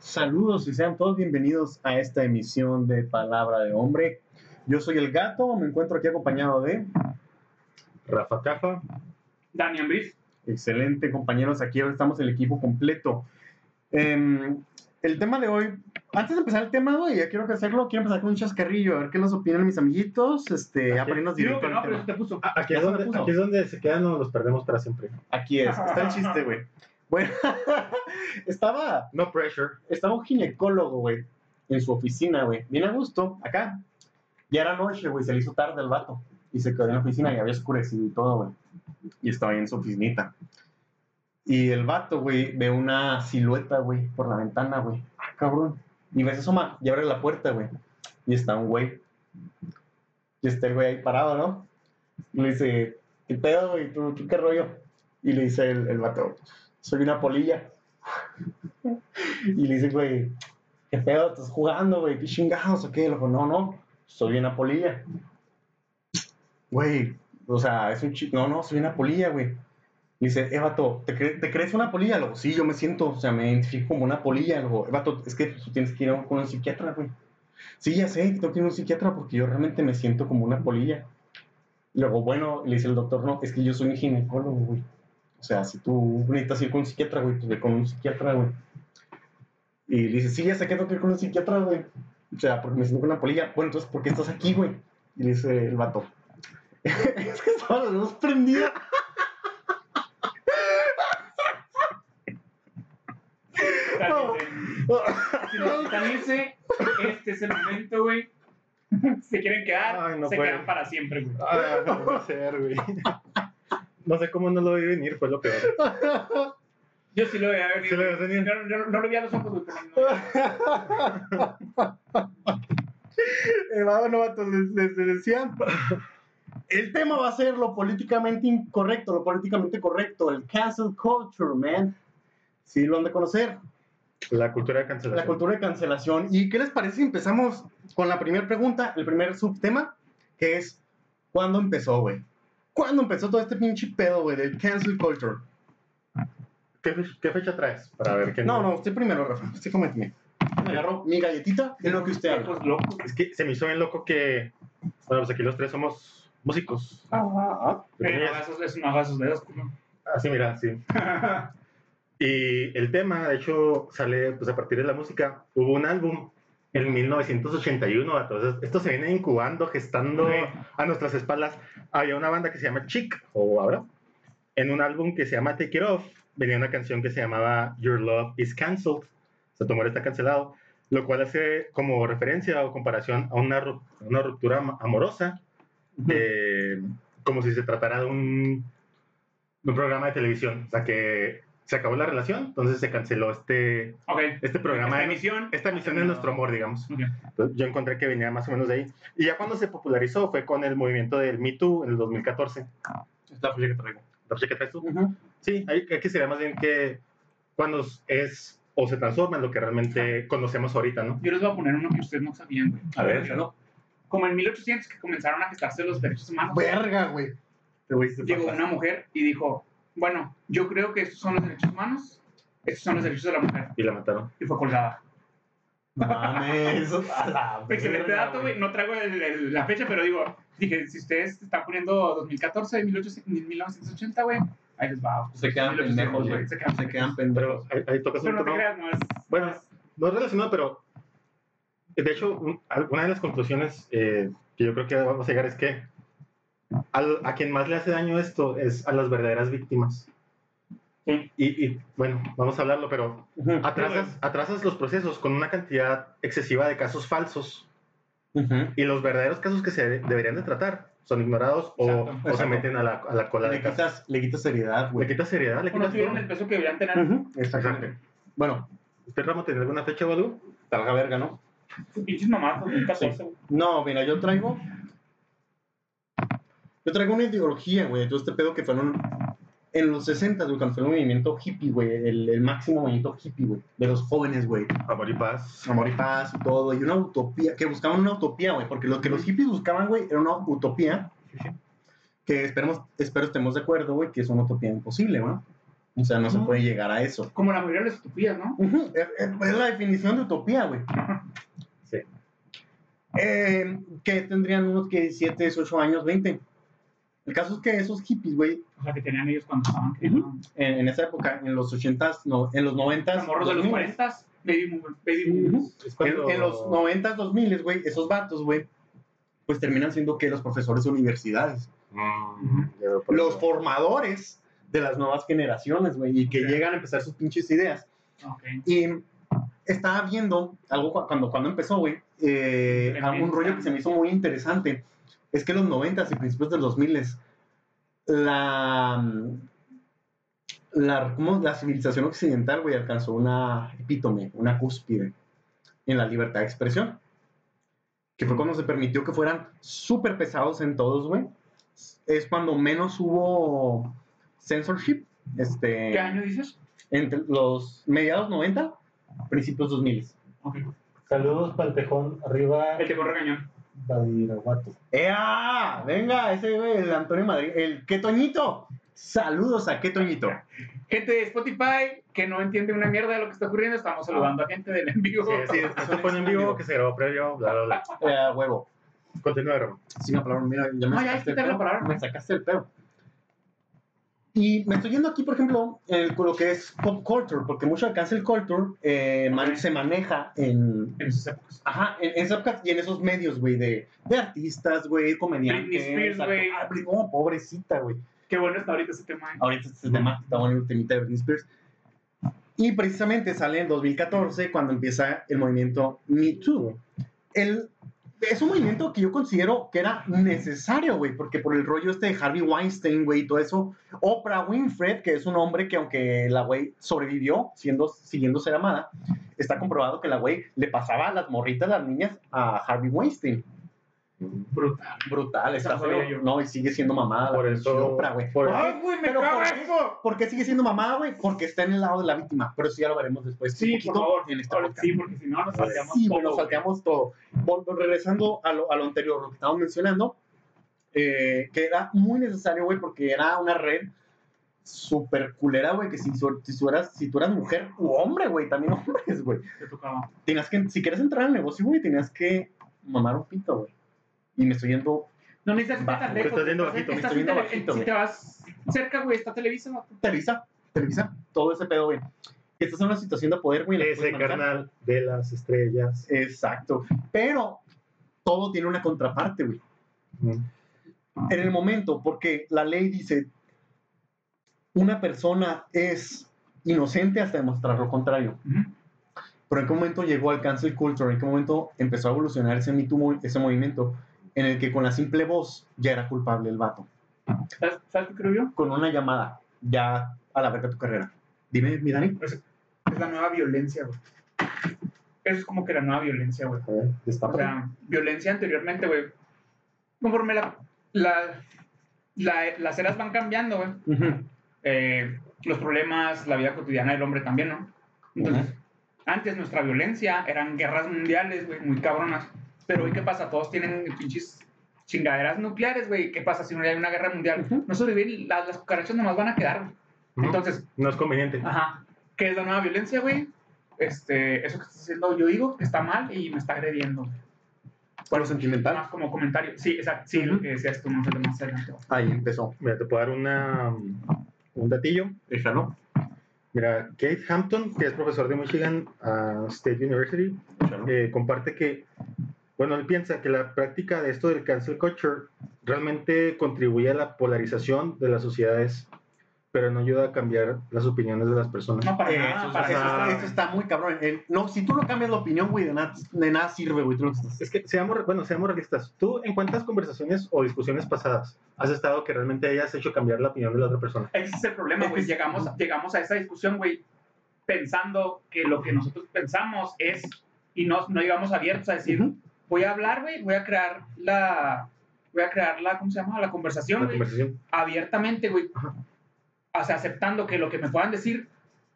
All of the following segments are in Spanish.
Saludos y sean todos bienvenidos a esta emisión de Palabra de Hombre. Yo soy el gato, me encuentro aquí acompañado de Rafa Cafa. Dani Ambris. Excelente, compañeros. Aquí ahora estamos el equipo completo. Em, el tema de hoy, antes de empezar el tema, güey, ya quiero que hacerlo, quiero empezar con un chascarrillo, a ver qué nos opinan mis amiguitos, este, a ponernos directo no, pero te puso. Ah, Aquí es, donde, aquí es donde se quedan o los perdemos para siempre. Aquí es, está el chiste, güey. Bueno, estaba, No pressure. estaba un ginecólogo, güey, en su oficina, güey, bien a gusto, acá. Ya era noche, güey, se le hizo tarde al vato. Y se quedó en la oficina y había oscurecido y todo, güey. Y estaba ahí en su oficinita. Y el vato, güey, ve una silueta, güey, por la ventana, güey. Ah, cabrón. Y ves asoma y abre la puerta, güey. Y está un güey. Y está el güey ahí parado, ¿no? Y le dice, ¿qué pedo, güey? ¿Tú, tú qué rollo? Y le dice el, el vato, soy una polilla. y le dice, güey, ¿qué pedo? ¿Estás jugando, güey? ¿Qué chingados o qué? Le dijo, no, no, soy una polilla. Güey, o sea, es un chico, no, no, soy una polilla, güey. Dice, eh, vato, ¿te, ¿te crees una polilla? Luego, sí, yo me siento, o sea, me identifico como una polilla. Luego, eh, vato, es que tú tienes que ir a- con un psiquiatra, güey. Sí, ya sé, tengo que ir a un psiquiatra porque yo realmente me siento como una polilla. Luego, bueno, le dice el doctor, no, es que yo soy un ginecólogo, güey. O sea, si tú necesitas ir con un psiquiatra, güey, pues ve con un psiquiatra, güey. Y le dice, sí, ya sé que tengo que ir con un psiquiatra, güey. O sea, porque me siento como una polilla. Bueno, entonces, ¿por qué estás aquí, güey? Y le dice el vato, es que estaba la luz prendida. Si necesitan irse, este es el momento, güey. Se quieren quedar, Ay, no se puede. quedan para siempre, güey. Ah, no puede ser, güey. No sé cómo no lo vi venir, fue lo peor. Yo sí lo voy a ver. Sí lo veías venir. No, no, no lo vi a los ojos, güey. pero no. Eh, bueno, vatos, les, les- les decía. El tema va a ser lo políticamente incorrecto, lo políticamente correcto, el cancel culture, man. Sí, lo han de conocer. La cultura de cancelación. La cultura de cancelación. ¿Y qué les parece si empezamos con la primera pregunta, el primer subtema, que es, ¿cuándo empezó, güey? ¿Cuándo empezó todo este pinche pedo, güey, del cancel culture? ¿Qué, fe- qué fecha traes? Para ver qué No, no, usted primero, Rafa. Usted coménteme. Me agarro mi galletita de lo que usted habla. Es que se me hizo bien loco que. Bueno, pues aquí los tres somos músicos. Ah, ah, ah. Eh, no hagas esos- no hagas esos dedos, culo. Así, mira, sí. Y el tema, de hecho, sale pues a partir de la música. Hubo un álbum en 1981, entonces esto se viene incubando, gestando Ok. a nuestras espaldas. Había una banda que se llama Chic, o ahora, en un álbum que se llama Take It Off, venía una canción que se llamaba Your Love is Cancelled, o sea, tu amor está cancelado, lo cual hace como referencia o comparación a una, ru- una ruptura am- amorosa, eh, como si se tratara de un, de un programa de televisión, o sea, que se acabó la relación, entonces se canceló este, Ok. este programa, Esta de- emisión. esta emisión de nuestro amor, digamos. Ok. Entonces, yo encontré que venía más o menos de ahí. Y ya cuando se popularizó fue con el movimiento del Me Too en el 2014. Es la fecha que traigo. ¿La fecha que traes tú? Ujú. Sí, hay, hay que sería más bien que cuando es o se transforma en lo que realmente conocemos ahorita, ¿no? Yo les voy a poner uno que ustedes no sabían, güey. A ver, ¿no? Como en 1800 que comenzaron a gestarse los derechos humanos. Verga, güey. A Llegó una mujer y dijo, bueno, yo creo que estos son los derechos humanos, estos son los derechos de la mujer. Y la mataron. Y fue colgada. Mames, a la Excelente dato, güey. No traigo el- el- la fecha, pero digo, dije, si ustedes están poniendo 2014, 1800, 1980, güey, ahí les va. Se quedan 1800, pendejos, güey. Se quedan, Se quedan Pero pendejos. ahí, ahí tocas un Pero no te creas, no es. Bueno, no es relacionado, pero de hecho, un- una de las conclusiones eh, que yo creo que vamos a llegar es que al- a quien más le hace daño esto es a las verdaderas víctimas. Sí. Y, y, bueno, vamos a hablarlo, pero atrasas, atrasas los procesos con una cantidad excesiva de casos falsos Ujú. y los verdaderos casos que se de- deberían de tratar son ignorados o, Exacto, o se exacto. meten a la, a la cola Le de casos. quitas, le quitas seriedad, Le güey. quitas seriedad, le O no quitas tuvieron el peso que deberían tener. Ujú, Exactamente. Bueno, ¿Usted, Ramo, tiene alguna fecha algo? talga verga, ¿no? Pinches mamás, 2014, güey. No, mira, yo traigo. Yo traigo una ideología, güey, todo este pedo que fueron. En los 60, güey, cuando fue el movimiento hippie, güey, el, el máximo movimiento hippie, güey, de los jóvenes, güey. Amor y paz. Amor y paz y todo, y una utopía, que buscaban una utopía, güey, porque lo que los hippies buscaban, güey, era una utopía que esperemos, espero estemos de acuerdo, güey, que es una utopía imposible, ¿no? O sea, no se puede llegar a eso. Como la mayoría de las utopías, ¿no? Es es la definición de utopía, güey. Sí. Eh, que tendrían unos que 7, 8 años, 20. El caso es que esos hippies, güey, O sea, que tenían ellos cuando estaban criando. en, en esa época, en los 80s, no, en los 90s, Los morros de los 2000s, 40, baby, boom- baby boomers. Es en, cuando- en los 90s, 2000s, güey, esos vatos, güey, pues terminan siendo que los profesores de universidades. Mm, ya veo por Los formadores de las nuevas generaciones, güey, y que Sí. llegan a empezar sus pinches ideas. Ok. Y estaba viendo algo cu- cuando, cuando empezó, güey, eh, un rollo que se me hizo muy interesante. Es que en los 90 y principios de los 2000 la, la, ¿cómo? la civilización occidental, güey, alcanzó una epítome, una cúspide en la libertad de expresión. Que fue cuando se permitió que fueran súper pesados en todos, güey. Es cuando menos hubo censorship. Este, ¿Qué año dices? entre los mediados 90, principios 2000. Ok. Saludos para el tejón arriba. El que corre cañón. Badiraguato. ¡Ea! Venga, ese güey, el Antonio Madrid, el ¿Qué Toñito? Saludos a ¿Qué Toñito? Gente de Spotify que no entiende una mierda de lo que está ocurriendo, estamos saludando a gente del en vivo. Sí, sí, esto fue en vivo que se grabó previo, bla, bla, bla. Eh, huevo. Continúa, Ramón. Sí, una palabra, mira, ya me No, ya, sacaste el la palabra. Me sacaste el pedo. Y me estoy yendo aquí, por ejemplo, en lo que es pop culture, porque mucho de cancel culture eh, man- se maneja en, En esas épocas. Ajá, en, en esas épocas y en esos medios, güey, de, de artistas, güey, comediantes. Britney Spears, güey. Ah, oh, pobrecita, güey. Qué bueno está ahorita ese tema. ¿eh? Ahorita este tema, está bueno el temita de Britney Spears. Y precisamente sale en 2014 cuando empieza el movimiento Me Too. El, es un movimiento que yo considero que era necesario, güey, porque por el rollo este de Harvey Weinstein, güey, y todo eso. Oprah Winfrey, que es un hombre que aunque la güey sobrevivió siendo, siguiendo ser amada, está comprobado que la güey le pasaba las morritas, las niñas, a Harvey Weinstein. Brutal. Brutal, está feo. No, y sigue siendo mamada. Por eso- Oprah, güey. por-. ¡Ay, güey, me Pero caga ¿por qué? eso! ¿Por qué sigue siendo mamada, güey? Porque está en el lado de la víctima. Pero eso ya lo veremos después. Sí, por favor. En este sí, porque si no nos salteamos Sí, todo, bueno, güey. salteamos todo. Vol- regresando a lo, a lo anterior, lo que estábamos mencionando, eh, que era muy necesario, güey, porque era una red súper culera, güey, que si, si, tú eras, si tú eras mujer u hombre, güey, también hombres, güey, Te tocaba. tenías que, si quieres entrar al negocio, güey, tenías que mamar un pito, güey. Y me estoy yendo No necesitas Bajo, tan lejos. estás viendo estás- bajito, me estás estoy viendo en tele- bajito, Si te vas cerca, güey, está Televisa. vato. Televisa, Televisa, todo ese pedo, güey. Y estás en una situación de poder, güey. Ese carnal de las estrellas. Exacto. Pero todo tiene una contraparte, güey. Mm. En el momento, porque la ley dice, una persona es inocente hasta demostrar lo contrario. Pero en qué momento llegó al cancel culture, en qué momento empezó a evolucionar ese, Me ese movimiento, en el que con la simple voz ya era culpable el vato. ¿Sabes, ¿Sabes qué creo yo? Con una llamada, ya a la verga tu carrera. Dime, mi Dani. Es la nueva violencia, güey. Eso es como que la nueva violencia, güey. O sea, violencia anteriormente, güey. Conforme la, la, la- las eras van cambiando, güey. Ujú. eh, los problemas, la vida cotidiana del hombre también, ¿no? Entonces, antes nuestra violencia eran guerras mundiales, güey, muy cabronas. Pero hoy, ¿qué pasa? Todos tienen pinches chingaderas nucleares, güey. ¿Qué pasa si no hay una guerra mundial? Ujú. No sobreviven, las, las cucarachas nomás van a quedar, güey. Ujú. Entonces, No es conveniente. ajá, ¿qué es la nueva violencia, güey? Este, eso que está haciendo, yo digo que está mal y me está agrediendo. Bueno, sentimental. Más como comentario. Sí, exacto. Sí, lo que decías tú, no sé, más adelante. Ahí empezó. Mira, te puedo dar una, un datillo. Échalo. Mira, Kate Hampton, que es profesor de Michigan ah, State University, eh, comparte que, bueno, él piensa que la práctica de esto del cancel culture realmente contribuye a la polarización de las sociedades, pero no ayuda a cambiar las opiniones de las personas. No, para Eso, nada, para eso eso está, eso está muy cabrón. El- no, si tú no cambias la opinión, güey, de nada, de nada sirve, güey. Es que seamos, bueno, seamos realistas. Tú, ¿en cuántas conversaciones o discusiones pasadas has estado que realmente hayas hecho cambiar la opinión de la otra persona? Ese es el problema, güey. Llegamos, llegamos a esa discusión, güey, pensando que lo que nosotros pensamos es, y no, no llegamos abiertos a decir, Ujú. Voy a hablar, güey, voy a crear la, voy a crear la, ¿cómo se llama? La conversación, La güey, conversación. abiertamente, güey. O sea, aceptando que lo que me puedan decir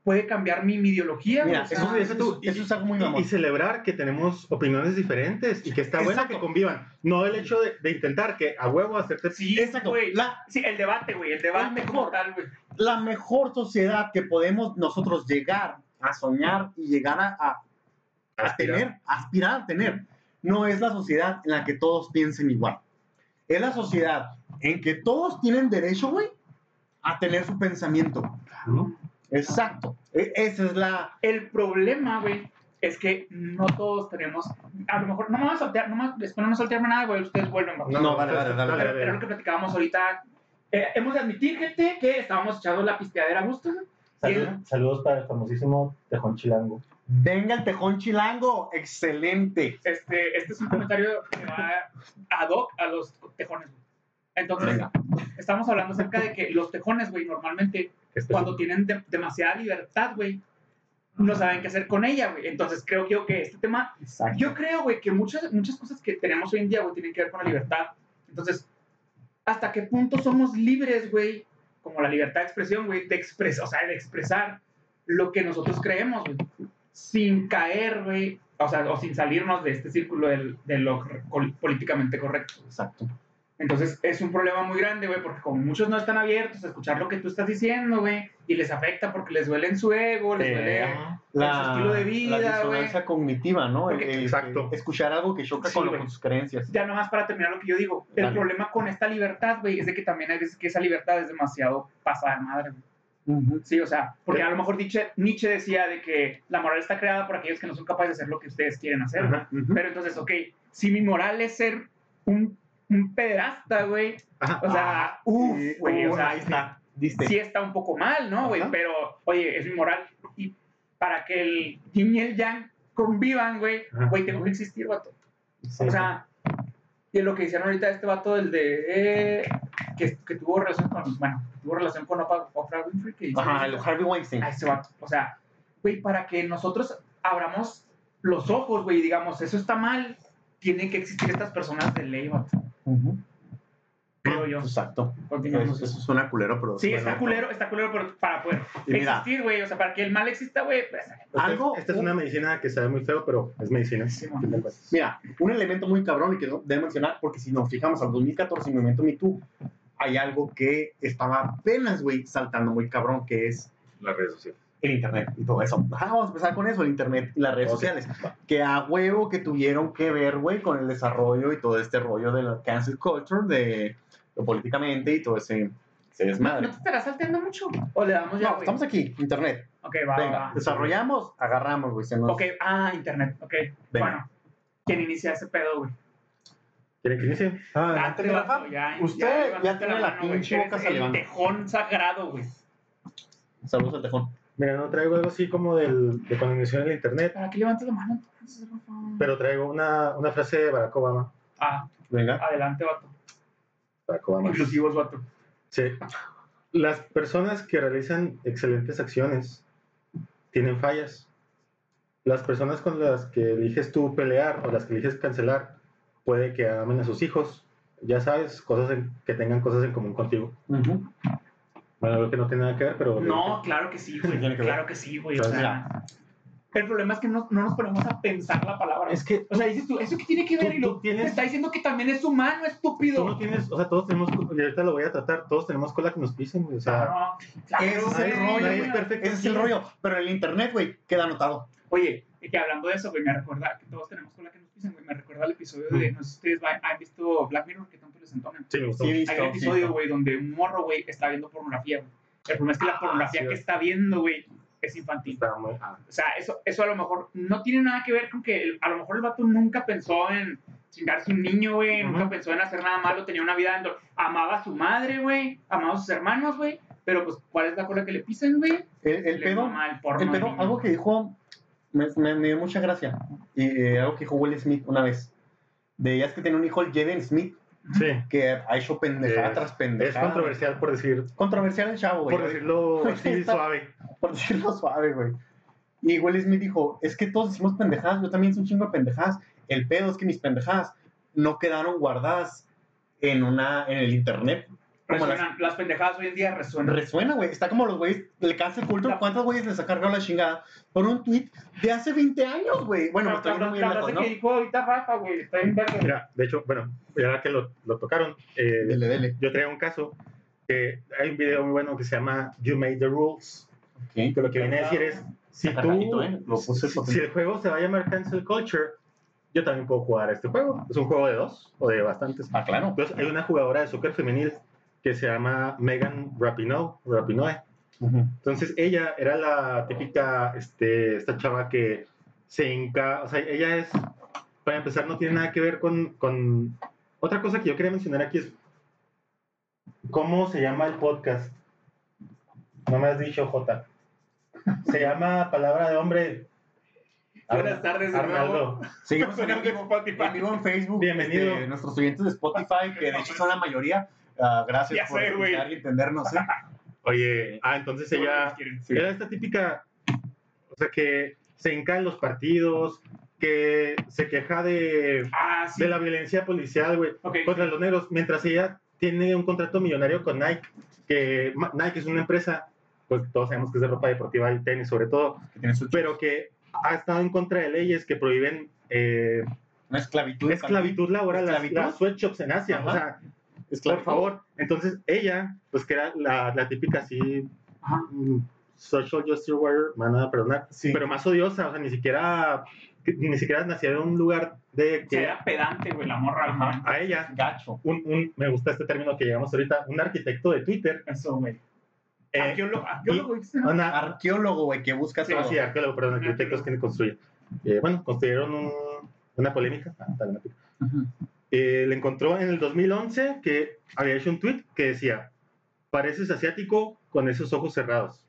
puede cambiar mi, mi ideología. Mira, o sea, eso, eso- eso es algo muy Y, mamón. y celebrar que tenemos opiniones diferentes y que está bueno que convivan. No el hecho de, de intentar que a huevo hacerte. sí, Exacto. güey. La, Sí, el debate, güey, el debate como mejor. tal, güey. la mejor sociedad que podemos nosotros llegar a soñar y llegar a, a- a aspirar. tener, aspirar a tener, no es la sociedad en la que todos piensen igual. Es la sociedad en que todos tienen derecho, güey, a tener su pensamiento. ¿no? Exacto. E- esa es la... El problema, güey, es que no todos tenemos. A lo mejor, no me vas a saltear, no me, después no me saltearme nada, güey, ustedes vuelven, vamos. No, dale, dale, dale, Pero era lo que platicábamos ahorita. Eh, hemos de admitir, gente, que estábamos echando la pisteadera a gusto, güey. Salud- saludos para el famosísimo Tejón Chilango. Venga el tejón chilango. Excelente. Este, este es un comentario que va ad hoc a los tejones, güey. Entonces, Venga. estamos hablando acerca de que los tejones, güey, normalmente, Este cuando tienen de- demasiada libertad, güey, no saben qué hacer con ella, güey. Entonces, creo yo que este tema Exacto. Yo creo, güey, que muchas, muchas cosas que tenemos hoy en día, güey, tienen que ver con la libertad. Entonces, ¿hasta qué punto somos libres, güey? Como la libertad de expresión, güey, de expresar, o sea, de expresar lo que nosotros creemos, güey. Sin caer, güey, o sea, o sin salirnos de este círculo del- de lo políticamente correcto. Exacto. Entonces, es un problema muy grande, güey, porque como muchos no están abiertos a escuchar lo que tú estás diciendo, güey, y les afecta porque les duele en su ego, les Eh, duele La, su estilo de vida, la disonancia cognitiva, ¿no? Porque- El- el- exacto. escuchar algo que choca Sí, con, con sus creencias. ya nomás para terminar lo que yo digo, el Dale. problema con esta libertad, güey, es de que también hay veces que esa libertad es demasiado pasada de madre, güey. Ujú. Sí, o sea, porque a lo mejor Nietzsche, Nietzsche decía de que la moral está creada por aquellos que no son capaces de hacer lo que ustedes quieren hacer, güey. Ajá. Ujú. Pero entonces, ok, si mi moral es ser un, un pederasta, güey, o sea, uff, Sí, güey, o uh, sea, ahí está. Diste. sí está un poco mal, ¿no, güey? Pero, oye, es mi moral. Y para que el yin y el yang convivan, güey, güey, tengo que existir, vato. Sí. O sea, y lo que hicieron ahorita este vato, el de. eh, que, que tuvo relación con. Bueno, que tuvo relación con Oprah, Oprah Winfrey. Que hizo- Ajá, el Harvey Weinstein. a ese vato. O sea, güey, para que nosotros abramos los ojos, güey, y digamos, eso está mal, tienen que existir estas personas de ley, vato. Creo yo. Exacto. Continuamos. Eso, eso suena culero, pero. Sí, bueno, está culero, está culero, pero para poder Y mira. existir, güey. O sea, para que el mal exista, güey, pues. Algo- Esta es una medicina que sabe muy feo, pero es medicina. Sí. Mira, un elemento muy cabrón y que no debe mencionar, porque si nos fijamos al 2014, el movimiento Me Too, hay algo que estaba apenas, güey, saltando muy cabrón, que es Las redes sociales. el Internet y todo eso. Ajá, vamos a empezar con eso, el Internet y las redes Ok. sociales. Que a huevo que tuvieron que ver, güey, con el desarrollo y todo este rollo de la cancel culture, de lo políticamente y todo ese, ese ¿No, desmadre. ¿No te estarás salteando mucho? ¿O le damos ya, No, güey? estamos aquí, Internet. Ok, va, Venga, va, desarrollamos, agarramos, güey. se nos- Ok, ah, internet, ok. Venga. Bueno, ¿quién inicia ese pedo, güey? ¿Quieren que inicie? Ah, Date, vato, Rafa. ya- Usted ya, levantaste tiene la, mano, güey. pinche Eres boca El salivando. tejón sagrado, güey. Saludos al tejón. Mira, no traigo algo así como del, de cuando inició el internet, ¿Para qué levantas la mano entonces, Rafa? pero traigo una, una frase de Barack Obama. Ah, Venga. adelante, vato. Barack Obama. Inclusivos, vato. Sí. Las personas que realizan excelentes acciones tienen fallas. Las personas con las que eliges tú pelear o las que eliges cancelar puede que amen a sus hijos. Ya sabes, cosas en- que tengan cosas en común contigo. Ujú. Bueno, algo que no tiene nada que ver, pero... No, claro que sí, güey. Claro que sí, güey. O sea, el problema es que no, no nos ponemos a pensar la palabra. Es que O sea, dices tú, ¿eso qué tiene que ver? Tú- y lo, tienes- te está diciendo que también es humano, estúpido. tú no tienes, o sea, todos tenemos, y ahorita lo voy a tratar, todos tenemos cola que nos pisen, güey, o sea... Claro, claro, Ese es el rollo, es perfecto. Ese es el rollo. Pero el internet, güey, queda anotado. Oye, y que hablando de eso, güey, me recuerda que todos tenemos con la que nos pisen, güey. Me recuerda el episodio de, no sé si ustedes va- han visto Black Mirror, que tanto les entonan. Sí, me gustó. Sí, visto, Hay un episodio, güey, donde un morro, güey, está viendo pornografía, güey. El problema es que la Ah, pornografía sí, que está viendo, güey, es infantil. Está muy- ah, O sea, eso, eso a lo mejor no tiene nada que ver con que el- a lo mejor el vato nunca pensó en chingarse un niño, güey, nunca pensó en hacer nada malo, tenía una vida dentro. Amaba a su madre, güey, amaba a sus hermanos, güey, pero pues, ¿cuál es la cola que le pisen, güey? El, pedo, el porno el pedo, algo que dijo, me, me- me dio mucha gracia. Y eh, algo que dijo Will Smith una vez. De ella es que tiene un hijo, el Jaden Smith, Sí, que ha hecho pendejada Es- tras es pendejada. controversial por decir, Controversial el chavo, güey. por decirlo así suave. por decirlo suave, güey. Y Will Smith dijo, es que todos decimos pendejadas, yo también hice un chingo de pendejadas. El pedo es que mis pendejadas no quedaron guardadas en, una, en el internet Como las- Resuenan, las pendejadas hoy en día resuenan. Resuena, güey. Está como los güeyes del cancel culture. ¿Cuántos güeyes les ha cargado la chingada por un tweet de hace 20 años, güey? Bueno, me estoy muy la lejos, ¿no? que dijo ahorita Rafa, güey, está bien verga. Mira, de hecho, bueno, ya que lo, lo tocaron, eh, Dele, dele. yo traía un caso que hay un video muy bueno que se llama You Made the Rules. Ok. Que lo que viene a decir es, si tú, ¿eh? Lo puse si, si el juego se va a llamar Cancel Culture, yo también puedo jugar a este juego. Es un juego de dos o de bastantes. Ah, claro. Entonces, hay una jugadora de soccer femenil que se llama Megan Rapinoe. Rapinoe. Entonces ella era la típica, este, esta chava que se hinca, o sea, ella es, para empezar, no tiene nada que ver con, con... Otra cosa que yo quería mencionar aquí es, ¿cómo se llama el podcast? No me has dicho, Jota. Se llama Palabra de Hombre. Buenas tardes de Arnaldo. Seguimos en Spotify. en vivo en Facebook. Bienvenido. este, nuestros oyentes de Spotify, que de hecho son la mayoría. Ah, gracias Ya por sé, escuchar y entendernos. ¿eh? Oye, ah, entonces ella... Sí. Era esta típica, o sea, que se hinca en los partidos, que se queja de, Ah, sí. de la violencia policial, güey, Ok. contra los negros, mientras ella tiene un contrato millonario con Nike, que Nike es una empresa, pues todos sabemos que es de ropa deportiva y tenis sobre todo, Que pero que ha estado en contra de leyes que prohíben eh, una esclavitud. esclavitud laboral, las, ¿Esclavitud? las sweatshops en Asia, Ajá. o sea, Esclavitud. por favor. Entonces ella, pues que era la, la típica así, Ajá. mm, social justice warrior, me van a perdonar, Sí. pero más odiosa, o sea, ni siquiera, que ni siquiera nacía de un lugar de O sea, que era pedante, güey, la morra. Ajá. a ella, Gacho. un, un- me gusta este término que llegamos ahorita, un arquitecto de Twitter, Eso, güey. eh, Arqueólogo, arqueólogo, una, Arqueólogo, güey, que busca sí, todo. sí, arqueólogo, perdón, arquitecto es quien construye. Eh, bueno, construyeron un- una polémica, ah, está bien, Ujú. Eh, le encontró en el 2011 que había hecho un tweet que decía, pareces asiático con esos ojos cerrados.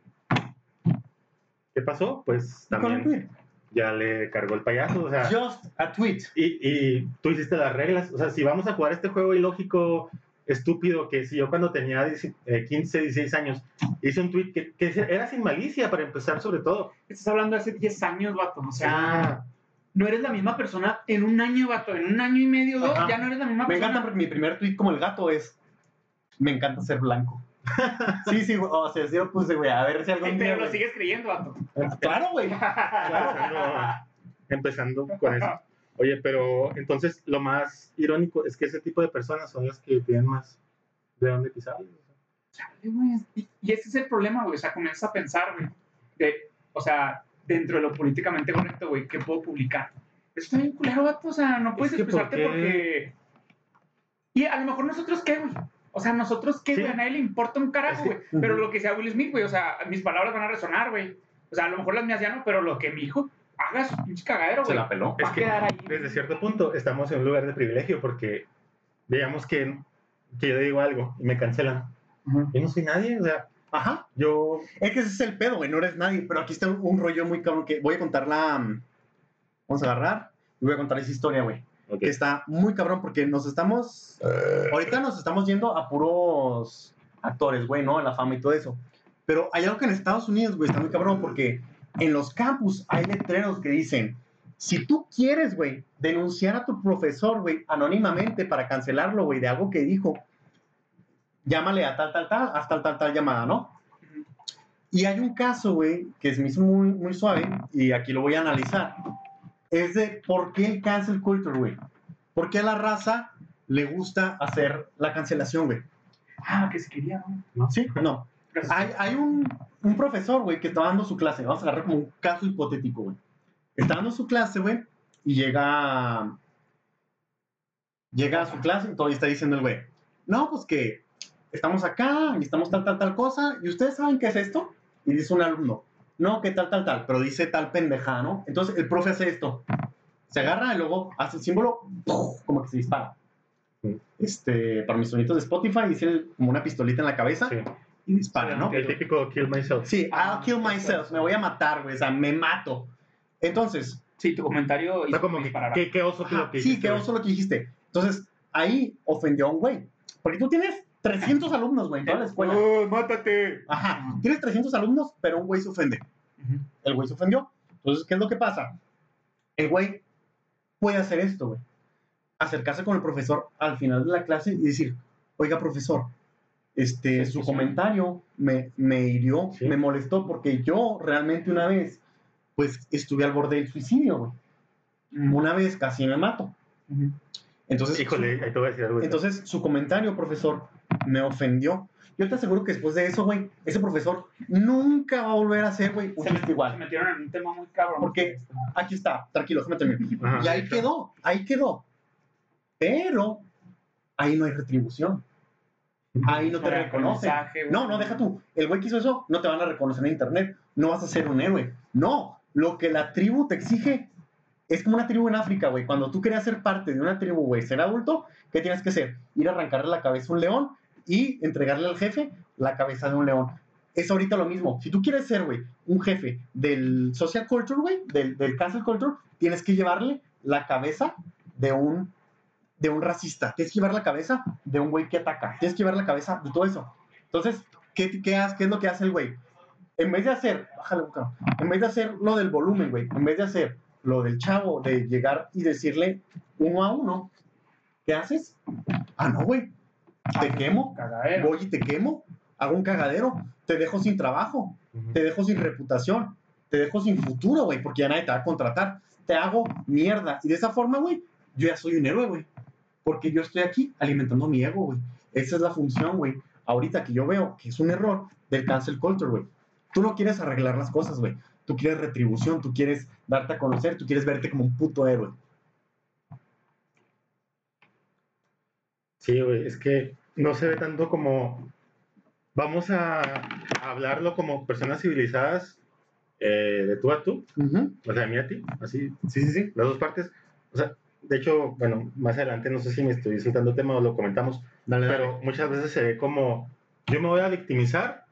¿Qué pasó? Pues Con un también tweet. ya le cargó el payaso, o sea, Just a tweet. y, y tú hiciste las reglas, o sea, si vamos a jugar este juego ilógico, estúpido, que si yo cuando tenía 10, eh, 15, 16 años, hice un tweet que, que era sin malicia para empezar sobre todo. Estás hablando de hace 10 años, vato. O sea, Ah, no eres la misma persona en un año, vato. En un año y medio, dos, Ajá. ya no eres la misma Me persona. encanta porque mi primer tweet como el gato es me encanta ser blanco. sí, sí, o sea, sí lo puse, güey, a ver si algún día... Pero lo sigues creyendo, vato. Claro, güey. empezando, empezando con eso. Oye, pero entonces lo más irónico es que ese tipo de personas son las que tienen más de dónde pisar. Y, y ese es el problema, güey. O sea, comienzas a pensar, güey. De, o sea, dentro de lo políticamente correcto, güey, ¿qué puedo publicar? Eso está bien culero, vato. O sea, no puedes que, ¿por expresarte qué? porque. Y a lo mejor nosotros qué, güey. O sea, nosotros qué, Sí. güey. A nadie le importa un Es carajo, que- güey. Ujú. Pero lo que sea Will Smith, güey. O sea, mis palabras van a resonar, güey. O sea, a lo mejor las mías ya no, pero lo que mi hijo haga su pinche cagadero, Se güey. la peló. Es Va a que quedar ahí. desde cierto punto estamos en un lugar de privilegio porque digamos que, que yo digo algo y me cancelan. Ujú. Yo no soy nadie, o sea, Ajá. yo... Es que ese es el pedo, güey, no eres nadie. Pero aquí está un, un rollo muy cabrón que voy a contar la... mm, Vamos a agarrar y voy a contar esa historia, güey. Que está muy cabrón porque nos estamos... Ahorita nos estamos yendo a puros actores, güey, ¿no? La fama y todo eso. Pero hay algo que en Estados Unidos, güey, está muy cabrón porque en los campus hay letreros que dicen, si tú quieres, güey, denunciar a tu profesor, güey, anónimamente para cancelarlo, güey, de algo que dijo, llámale a tal, tal, tal, haz tal, tal, tal llamada, ¿no? Y hay un caso, güey, que es me hizo muy, muy suave y aquí lo voy a analizar. Es de por qué el cancel culture, güey. ¿Por qué a la raza le gusta hacer la cancelación, güey? Ah, que se quería, ¿no? ¿Sí? No. Hay, hay un, un profesor, güey, que está dando su clase. Vamos a agarrar como un caso hipotético, güey. Está dando su clase, güey, y llega. Llega a su clase y todavía está diciendo el güey. No, pues que estamos acá y estamos tal, tal, tal cosa. ¿Y ustedes saben qué es esto? Y dice un alumno. No, que tal, tal, tal. Pero dice tal pendeja, ¿no? Entonces el profe hace esto. Se agarra y luego hace el símbolo, como que se dispara. Este, para mis sonitos de Spotify, dice como una pistolita en la cabeza Sí. y dispara, ¿no? El típico kill myself. Sí, I'll kill myself, me voy a matar, güey, o sea, me mato. Entonces, Sí, tu comentario O sea, como que qué, qué oso que lo que sí, hiciste, qué oso lo que dijiste. Entonces, ahí ofendió a un güey. Porque tú tienes 300 alumnos, güey, en toda la escuela. ¡Oh, mátate! Ajá, tienes 300 alumnos, pero un güey se ofende. Ujú. El güey se ofendió. Entonces, ¿qué es lo que pasa? El güey puede hacer esto, güey. Acercarse con el profesor al final de la clase y decir, oiga, profesor, este, Sí, su sí, comentario me, me hirió, Sí. me molestó, porque yo realmente una vez, pues, estuve al borde del suicidio, güey. Mm. Una vez casi me mato. Ujú. Entonces, Híjole, ahí te voy a decir algo. Entonces, su comentario, profesor, me ofendió. Yo te aseguro que después de eso, güey, ese profesor nunca va a volver a hacer, güey, un Se, chiste met- se igual. metieron en un tema muy cabrón. ¿Por qué? Aquí está, tranquilo, déjame terminar. Ajá. Y ahí quedó, ahí quedó. Pero ahí no hay retribución. Ahí no te hay reconocen. No, no, deja tú. El güey que hizo eso, no te van a reconocer en internet. No vas a ser un héroe. No, lo que la tribu te exige es como una tribu en África, güey. Cuando tú querías ser parte de una tribu, güey, ser adulto, ¿qué tienes que hacer? Ir a arrancarle la cabeza a un león y entregarle al jefe la cabeza de un león. Es ahorita lo mismo. Si tú quieres ser, güey, un jefe del social culture, güey, del, del cancel culture, tienes que llevarle la cabeza de un, de un racista. Tienes que llevar la cabeza de un güey que ataca. Tienes que llevar la cabeza de todo eso. Entonces, ¿qué, qué, qué es lo que hace el güey? En vez de hacer, bájale, en vez de hacer lo del volumen, güey, en vez de hacer lo del chavo, de llegar y decirle uno a uno, ¿qué haces? Ah, no, güey, te quemo, Cagadero. voy y te quemo, hago un cagadero, te dejo sin trabajo, te dejo sin reputación, te dejo sin futuro, güey, porque ya nadie te va a contratar, te hago mierda. Y de esa forma, güey, yo ya soy un héroe, güey, porque yo estoy aquí alimentando mi ego, güey. Esa es la función, güey. Ahorita que yo veo que es un error del cancel culture, güey. Tú no quieres arreglar las cosas, güey. Tú quieres retribución, tú quieres darte a conocer, tú quieres verte como un puto héroe. Sí, güey, es que no se ve tanto como. Vamos a hablarlo como personas civilizadas eh, de tú a tú, o sea, de mí a ti, así, Sí, sí, sí. las dos partes. O sea, de hecho, bueno, más adelante no sé si me estoy saltando tema o lo comentamos, Dale, dale. pero muchas veces se ve como yo me voy a victimizar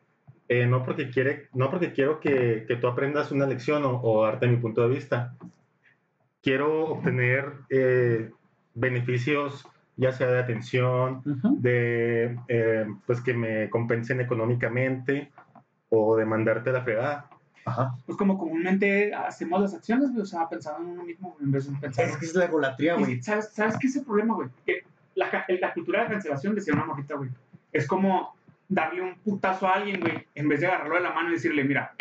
eh, no porque quiere no porque quiero que, que tú aprendas una lección o, o darte mi punto de vista quiero obtener eh, beneficios ya sea de atención Ujú. de eh, pues que me compensen económicamente o de mandarte a la fregada Ajá. Pues como comúnmente hacemos las acciones, güey, o sea, pensando en uno mismo en vez de pensar Es que es la egolatría, güey. ¿Sabes, ¿Sabes qué es el problema, güey? Que la, la cultura de cancelación, decía una morrita, güey, es como darle un putazo a alguien, güey, en vez de agarrarlo de la mano y decirle, mira,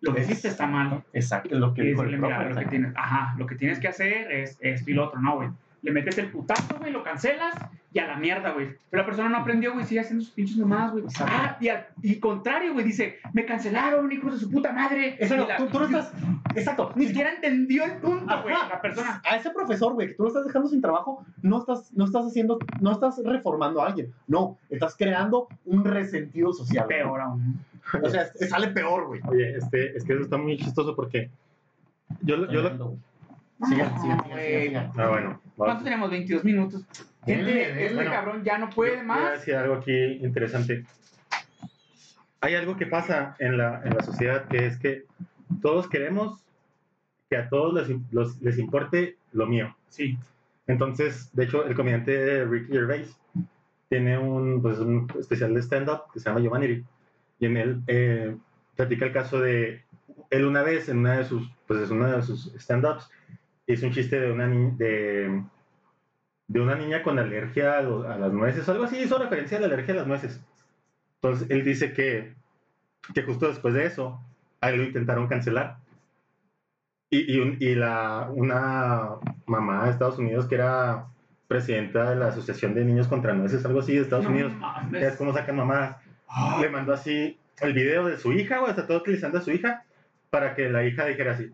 lo que hiciste está mal. Exacto, lo que Y dijo decirle, el mira, profe. lo que tienes, ajá, lo que tienes que hacer es esto y lo otro, no, güey. Le metes el putazo, güey, lo cancelas y a la mierda, güey. Pero la persona no aprendió, güey, sigue haciendo sus pinches mamadas, güey. Ah, y, al- y contrario, güey, dice, me cancelaron, hijos de su puta madre. Exacto, Y la- tú, tú no estás. Exacto, Ni siquiera entendió el punto, güey, la persona. a ese profesor, güey, que tú lo estás dejando sin trabajo, no estás, no estás haciendo, no estás reformando a alguien, no, estás creando un resentido social. Peor aún. O sea, sale peor, güey. oye este es que eso está muy chistoso porque yo, yo lo, Sigan, No, sigan, sigan, sigan, sigan. ah bueno ¿Cuánto tenemos? 22 minutos. Gente, este cabrón ya no puede yo Voy a más. decir algo aquí interesante. Hay algo que pasa en la, en la sociedad que es que todos queremos que a todos les, los- les importe lo mío. Sí. Entonces, de hecho, el comediante Ricky Gervais tiene un, pues, un especial de stand-up que se llama Humanity. Y en él eh, platica el caso de él una vez en una de sus, pues, es una de sus stand-ups hizo un chiste de una, ni- de, de una niña con alergia a, las nueces, algo así, hizo referencia a la alergia a las nueces. Entonces, él dice que, que justo después de eso, a él lo intentaron cancelar. Y, y, un- y la, una mamá de Estados Unidos que era presidenta de la Asociación de Niños contra Nueces, algo así de Estados No Unidos, mames. es como sacan mamadas, le mandó así el video de su hija, güey, está todo utilizando a su hija, para que la hija dijera así,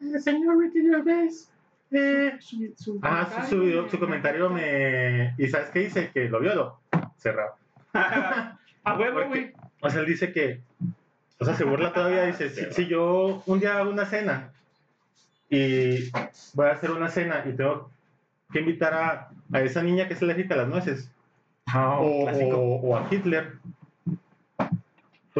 "Eh, señor Ricky Gervais, eh, Su, su Ah, su, su, video- su comentario me... ¿Y sabes qué dice? Que lo violó. Cerrado. A huevo, güey. O sea, él dice que... O sea, se burla todavía. Dice, si, si yo un día hago una cena y voy a hacer una cena y tengo que invitar a, a esa niña que es alérgica a las nueces o, clásico. o- o a Hitler,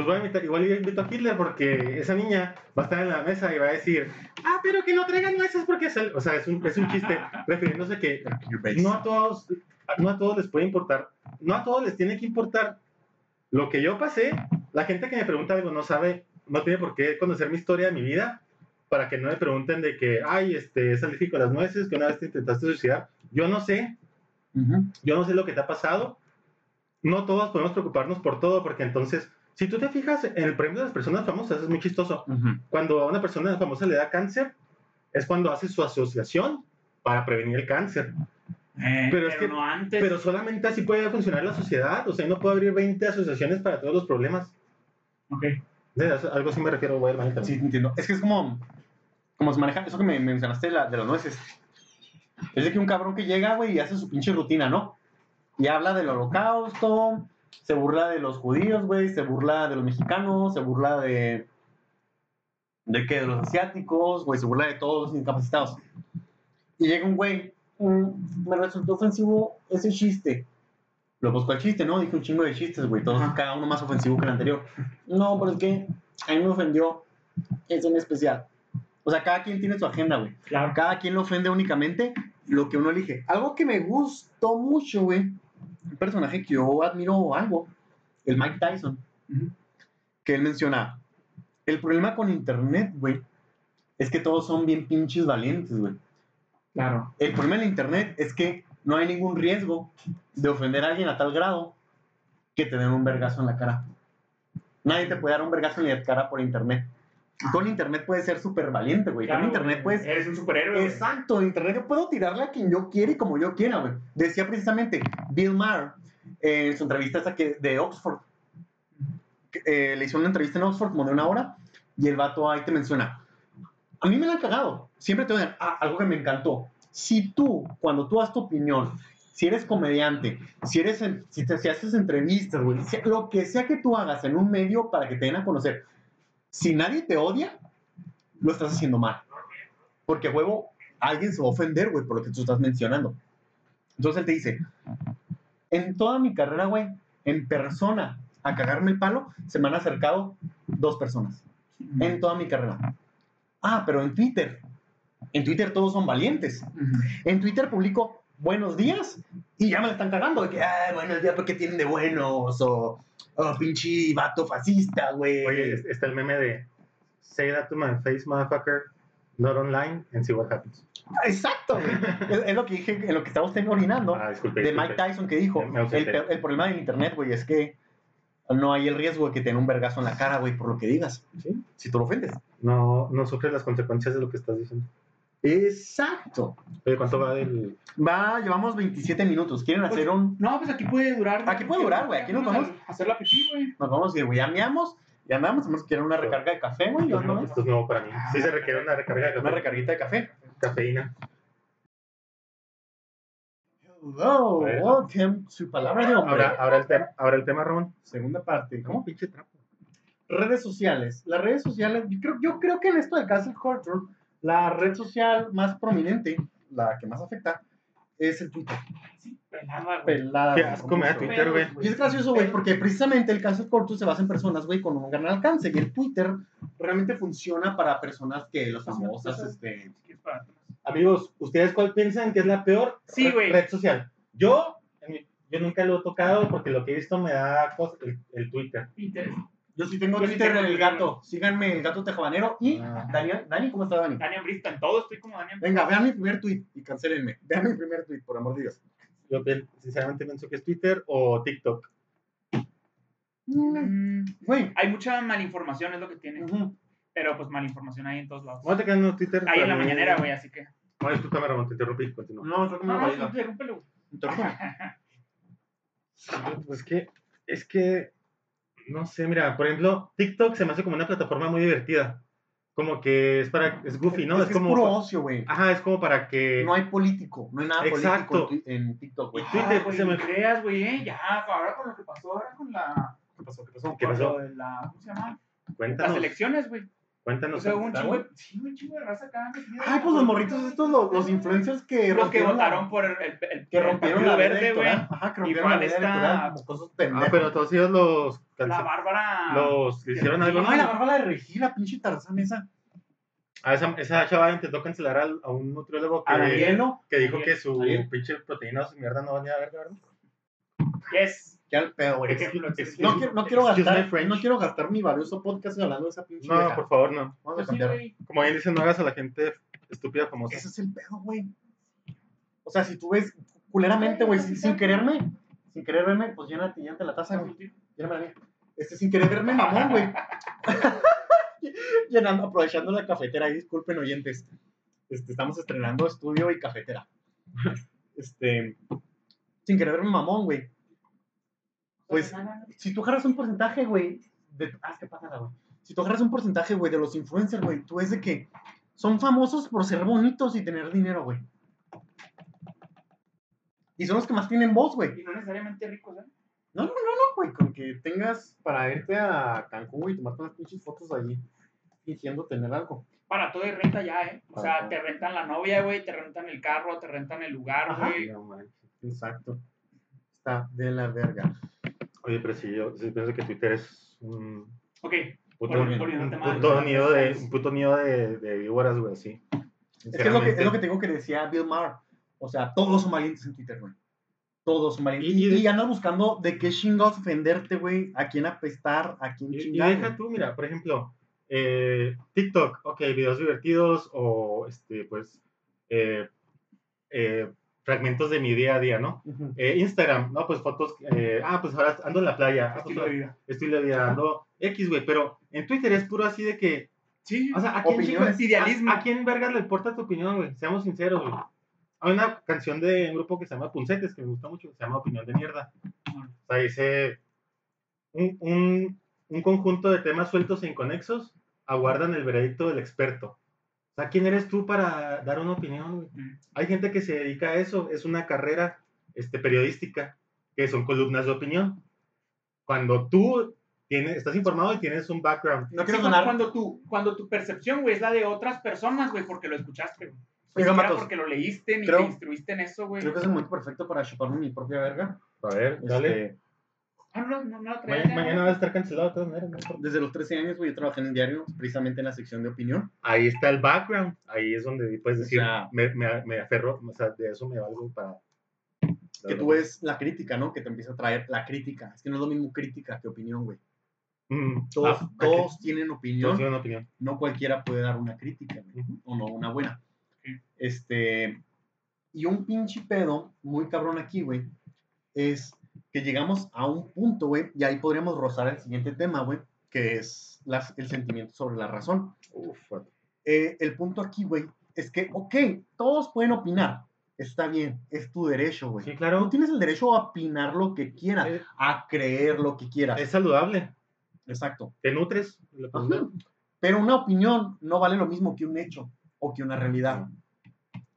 pues voy a invitar, igual yo invito a Hitler porque esa niña va a estar en la mesa y va a decir, ah, pero que no traigan nueces porque es el... O sea, es un, es un chiste refiriéndose que no a todos no a todos les puede importar no a todos les tiene que importar. Lo que yo pasé la gente que me pregunta algo no sabe no tiene por qué conocer mi historia de mi vida para que no me pregunten de que ay este es alérgico a las nueces que una vez te intentaste suicidar yo no sé. Ujú. yo no sé lo que te ha pasado. No todos podemos preocuparnos por todo, porque entonces, si tú te fijas en el premio de las personas famosas, es muy chistoso. Cuando a una persona famosa le da cáncer, es cuando hace su asociación para prevenir el cáncer. Eh, Pero es que- no antes. Pero solamente así puede funcionar la sociedad. O sea, no puede abrir 20 asociaciones para todos los problemas. Ok. De eso- algo así me refiero, voy a ir Sí, entiendo. Es que es como, como se maneja, eso que me mencionaste de, la- de las nueces. Es de que un cabrón que llega, güey, y hace su pinche rutina, ¿no? Y habla del holocausto, se burla de los judíos, güey, se burla de los mexicanos, se burla de... ¿De qué? De los asiáticos, güey, se burla de todos los incapacitados. Y llega un güey, "Mm, me resultó ofensivo ese chiste. Lo buscó el chiste, ¿no? Dije un chingo de chistes, güey, todos, Ajá. cada uno más ofensivo que el anterior. No, pero es que a mí me ofendió ese en especial. O sea, cada quien tiene su agenda, güey. Claro. Cada quien lo ofende únicamente lo que uno elige. Algo que me gustó mucho, güey. Un personaje que yo admiro algo. El Mike Tyson. Que él menciona. El problema con internet, güey. Es que todos son bien pinches valientes, güey. Claro. El problema en internet es que no hay ningún riesgo de ofender a alguien a tal grado que te den un vergazo en la cara. Nadie te puede dar un vergazo en la cara por internet. Con internet puedes ser súper valiente, güey. Claro, Con internet puedes Eres un superhéroe. Exacto, en internet yo puedo tirarle a quien yo quiera y como yo quiera, güey. Decía precisamente Bill Maher eh, en su entrevista esa que, de Oxford. eh, le hizo una entrevista en Oxford como de una hora y el vato ahí te menciona. A mí me la han cagado. Siempre te odian. Ah, algo que me encantó. Si tú, cuando tú das tu opinión, si eres comediante, si eres, en- si, te, si haces entrevistas, güey, lo que sea que tú hagas en un medio para que te den a conocer, si nadie te odia, lo estás haciendo mal. Porque, huevo, alguien se va a ofender, güey, por lo que tú estás mencionando. Entonces él te dice, en toda mi carrera, güey, en persona, a cagarme el palo, se me han acercado dos personas. En toda mi carrera. Ah, pero en Twitter. En Twitter todos son valientes. En Twitter publico buenos días y ya me la están cagando. De que, ay, buenos días, ¿qué tienen de buenos? O, o pinche vato fascista, güey. Oye, es- está el meme de Say that to my face, motherfucker. Not online and see what happens. Exacto, güey. es, es lo que dije, en lo que estamos orinando. Ah, disculpe. de disculpe. Mike Tyson que dijo, el, problema del internet, güey, es que no hay el riesgo de que te den un vergazo en la cara, güey, por lo que digas. Sí. Si tú lo ofendes. No, no sufres las consecuencias de lo que estás diciendo. Exacto. Oye, ¿cuánto va del...? Va, llevamos 27 minutos. ¿Quieren Pues, hacer un...? No, pues aquí puede durar. Aquí puede durar, güey, aquí nos vamos. a hacer la pipí, güey. Nos vamos a ir, güey, ya meamos, ya andamos, tenemos que ir a una recarga de café, güey, ¿o no? Esto es nuevo para mí. Sí se requiere una recarga de Una café- recarguita de café. cafeína. Hello, Bueno. welcome to Palabra de Hombre. Ahora, ahora, el tema, ahora el tema, Ramón. Segunda parte. ¿Cómo pinche trapo? Redes sociales. Las redes sociales, yo creo, yo creo que en esto de Cancel Culture, la red social más prominente, la que más afecta, es el Twitter. Sí, pelada, güey. Pelada. Qué asco me da. Twitter, güey. Y es gracioso, güey, porque precisamente el Cancel Culture se basa en personas, güey, con un gran alcance. Y el Twitter realmente funciona para personas que los famosas, este... Amigos, ¿ustedes cuál piensan que es la peor Sí, red- red social? Yo, yo nunca lo he tocado porque lo que he visto me da cos- el, el Twitter. Pinterest. Yo sí tengo Yo sí Twitter tengo en el Twitter, gato. Síganme, el gato tejabanero. Y Ah. Dani, Dani, ¿cómo está Dani? Daniel Brista, en todo estoy como Daniel. Venga, vean mi primer tweet y cancelenme. Vean mi primer tweet, por amor de Dios. Yo sinceramente pienso que es Twitter o TikTok. Mm, Güey. Hay mucha malinformación, es lo que tiene. Pero pues malinformación hay en todos lados. ¿Cómo te quedan en Twitter? Ahí en la mañanera, güey, así que. No, discúlpame, Ramón, te interrumpí. Continúa. No, No, no, baila. interrúmpelo, güey. Interrúmpeme. Pues que, es que, no sé, mira, por ejemplo, TikTok se me hace como una plataforma muy divertida. Como que es para, es goofy, ¿no? Es, Es, que es como, puro ocio, güey. ajá, es como para que, No hay político, no hay nada Exacto. político en, TikTok, güey. Y Twitter, Ah, se me- creas, güey, eh, ya, ahora con lo que pasó ahora con la. ¿Qué pasó? ¿Qué pasó? ¿Qué pasó? la, ¿Cómo se llama? Las cuéntanos, elecciones, güey. O cuéntanos. sea, hubo un ¿está, chingo, sí, un chingo de raza acá. Ay, pues los morritos estos, los, los influencers que Los que rompieron la- votaron por el, el, el- que rompieron la verde, güey. Ajá, que rompieron Igual la electoral como cosas Ah, pero todos ellos los, La Bárbara. los le hicieron algo. Ay, la bárbara de Regila, pinche Tarzán esa. A esa, esa chava intentó cancelar al- a un nutriólogo que, A que dijo Ariel. que su Ariel. pinche proteína o su mierda no valía verga, ¿verdad? Yes. Que al pedo, güey. No quiero, no, quiero excuse gastar, no quiero gastar mi valioso podcast hablando de esa pinche No, vieja. por favor, no. Vamos a Pues sí. Como bien dicen, no hagas a la gente estúpida famosa. Ese es el pedo, güey. O sea, si tú ves culeramente, güey, sin, sin quererme, sin querer verme, pues llénate, llénate la taza, güey. Lléname la mía. Este, sin querer verme, mamón, güey. Llenando, aprovechando la cafetera. Ahí, disculpen, oyentes. Este, estamos estrenando estudio y cafetera. Este, sin querer verme, mamón, güey. Pues, si tú agarras un porcentaje, güey, de... Ah, es que pasa, güey. Si tú agarras un porcentaje, güey, de los influencers, güey, tú es de que son famosos por ser bonitos y tener dinero, güey. Y son los que más tienen voz, güey. Y no necesariamente ricos, ¿eh? No, no, no, no, güey, con que tengas para irte a Cancún y tomarte unas pinches fotos allí, fingiendo tener algo. Para todo hay renta ya, ¿eh? O Para sea, todo. te rentan la novia, güey, te rentan el carro, te rentan el lugar, Ajá. güey. No. Exacto. Está de la verga. Oye, pero sí, yo sí pienso que Twitter es un Ok, puto, un puto nido de, influencers. un puto nido de, de víboras, güey, sí. Es que es lo que, es lo que tengo que decía Bill Maher. O sea, todos son valientes en Twitter, güey. Todos son valientes. Y- Y, y- andas buscando de qué chingados ofenderte, güey. A quién apestar, a quién Y, y chingar. deja tú, mira, por ejemplo, eh, TikTok, ok, videos divertidos o, este, pues, eh, eh, fragmentos de mi día a día, ¿no? Eh, Instagram, ¿no? Pues fotos, eh, ah, pues ahora ando en la playa, ah, pues, estilo de vida. estilo de vida, ando X, güey, pero en Twitter es puro así de que, Sí, o sea, ¿a quién, Opiniones, chico- idealismo. ¿a, a quién verga le importa tu opinión, güey? Seamos sinceros, güey. Hay una canción de un grupo que se llama Puncetes, que me gusta mucho, que se llama Opinión de Mierda. O sea, dice un, un, un conjunto de temas sueltos e inconexos aguardan el veredicto del experto. Sea, ¿quién eres tú para dar una opinión? güey? Hay gente que se dedica a eso, es una carrera este, periodística, que son columnas de opinión. Cuando tú tienes, estás informado y tienes un background. No quiero sonar. cuando, tu, cuando tu percepción, güey, es la de otras personas, güey, porque lo escuchaste, güey. Ni Oiga, Matos, porque lo leíste ni creo- te instruiste en eso, güey. creo que es el momento perfecto para chuparme mi propia verga. A ver, dale. Ah, no, no, no, la traía Mañana, mañana va a estar cancelado de todas maneras. no desde los 13 años, güey, yo trabajé en el diario, precisamente en la sección de opinión. Ahí está el background. Ahí es donde puedes O decir, sea- me, me, me aferro, o sea, de eso me valgo para. Que tú ves la crítica, ¿no? Que te empieza a traer la crítica. Es que no es lo mismo crítica que opinión, güey. Mm, Todos, ah, todos tienen opinión. todos tienen opinión. no cualquiera puede dar una crítica, güey, Ujú. o no una buena. Este, y un pinche pedo muy cabrón aquí, güey, es que llegamos a un punto, güey, y ahí podríamos rozar el siguiente tema, güey, que es las- el sentimiento sobre la razón. Uf, Eh, el punto aquí, güey, es que, ok, todos pueden opinar, está bien, es tu derecho, güey. sí, Tú claro. tienes el derecho a opinar lo que quieras, Es, a creer lo que quieras. es saludable. Exacto. Te nutres. Pero una opinión no vale lo mismo que un hecho o que una realidad.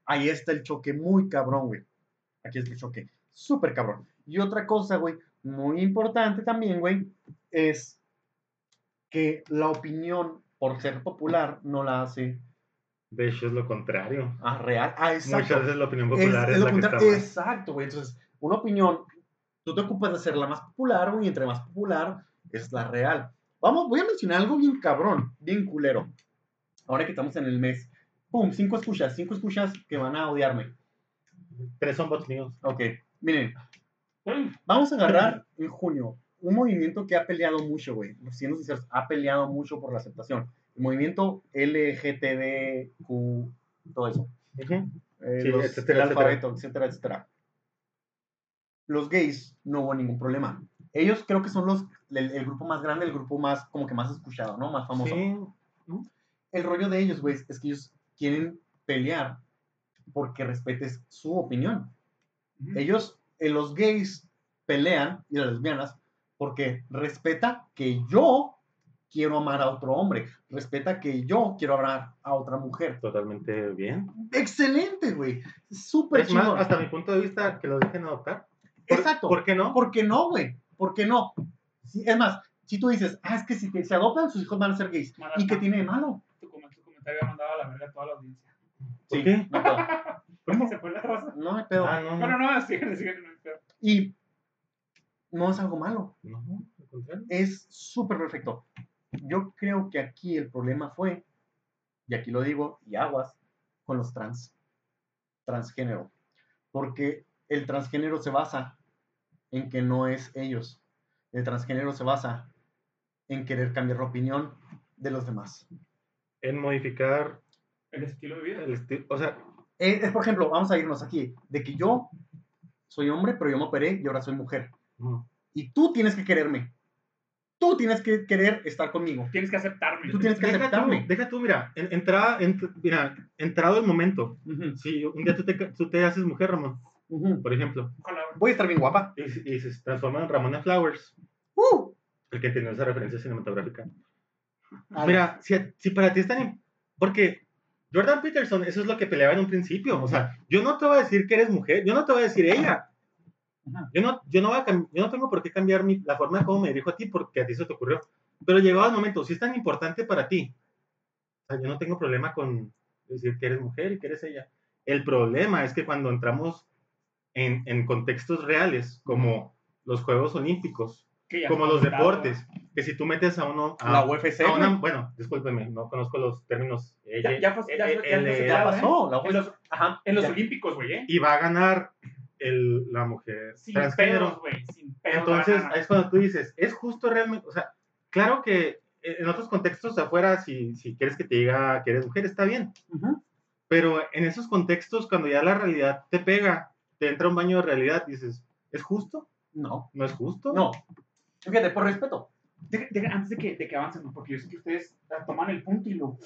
Ahí está el choque muy cabrón, güey. Aquí es el choque. Súper cabrón. Y otra cosa, güey, muy importante también, güey, es que la opinión, por ser popular, no la hace De hecho, es lo contrario. a real. Ah, exacto. Muchas veces la opinión popular es, es la que está mal. Exacto, güey. Entonces, una opinión, tú te ocupas de hacerla más popular, güey, y entre más popular es la real. Vamos, voy a mencionar algo bien cabrón, bien culero. Ahora que estamos en el mes. Pum, cinco escuchas, cinco escuchas que van a odiarme. Tres son bots míos. Ok, miren. Vamos a agarrar en junio un movimiento que ha peleado mucho, güey. Siendo sinceros, ha peleado mucho por la aceptación. El movimiento LGTBQ, todo eso. Ujú. eh, Sí, los, etcétera, el alfabeto, etcétera, etcétera. Los gays no hubo ningún problema. Ellos creo que son los el, el grupo más grande, el grupo más como que más escuchado, ¿no? Más famoso. Sí. El rollo de ellos, güey, es que ellos quieren pelear porque respetes su opinión. Ujú. Ellos, eh, los gays pelean y las lesbianas porque respeta que yo quiero amar a otro hombre, respeta que yo quiero amar a otra mujer. Totalmente bien. Excelente, güey. Súper Es más, chingón. hasta mi punto de vista, que lo dejen adoptar. ¿Por- Exacto. ¿Por qué no? ¿Por qué no, güey? ¿Por qué no? Sí, es más, si tú dices, ah, es que si se adoptan, sus hijos van a ser gays. Mala- ¿Y qué tiene de malo? Tu, com- tu comentario ha mandado a la verga a toda la audiencia. ¿Por Sí, qué? no. ¿Cómo se fue la raza? No hay pedo. Ah, no, Bueno, no. no, sigue, sigue, no hay pedo. Y no es algo malo. No, al contrario. Es súper perfecto. Yo creo que aquí el problema fue, y aquí lo digo, y aguas, con los trans, transgénero. Porque el transgénero se basa en que no es ellos. El transgénero se basa en querer cambiar la opinión de los demás. En modificar El estilo de vida. el estilo. O sea, Eh, es, por ejemplo, vamos a irnos aquí, de que yo soy hombre, pero yo me operé y ahora soy mujer. Ujú. Y tú tienes que quererme. Tú tienes que querer estar conmigo. Tienes que aceptarme. Tú tienes que Deja tú, aceptarme. deja tú, mira, en- entrada, ent- mira, entrado el momento. Ujú, Si un día tú te, tú te haces mujer, Ramón, ujú. por ejemplo. Voy a estar bien guapa. y, y se transforma en Ramona Flowers, Uh. el que tiene esa referencia cinematográfica. Mira, si, si para ti es tan... Porque Jordan Peterson, eso es lo que peleaba en un principio. O sea, yo no te voy a decir que eres mujer, yo no te voy a decir ella. Yo no, yo no, voy a yo no tengo por qué cambiar mi, la forma de cómo me dirijo a ti porque a ti se te ocurrió. Pero llegado el momento, si es tan importante para ti, o sea, yo no tengo problema con decir que eres mujer y que eres ella. El problema es que cuando entramos en, en contextos reales, como los Juegos Olímpicos, como los deportes, que si tú metes a uno... A, La UFC. a una- güey. bueno, discúlpeme, no conozco los términos. Ya, ya fue, ya, fue- ya el- fue el- Ya aceptado, pasó. La En los, Ajá. en los. Olímpicos, güey, ¿eh? y va a ganar el, la mujer Sin transgénero. pedos, güey. Sin pedos. Entonces, van a- es cuando tú dices, ¿es justo realmente? O sea, claro que en otros contextos afuera, si, si quieres que te diga que eres mujer, está bien. Pero en esos contextos, cuando ya la realidad te pega, te entra un baño de realidad, dices, ¿es justo? No. ¿No es justo? No. Fíjate, por respeto. Antes de que, de que avancen, porque yo sé que ustedes ah, toman el punto y lo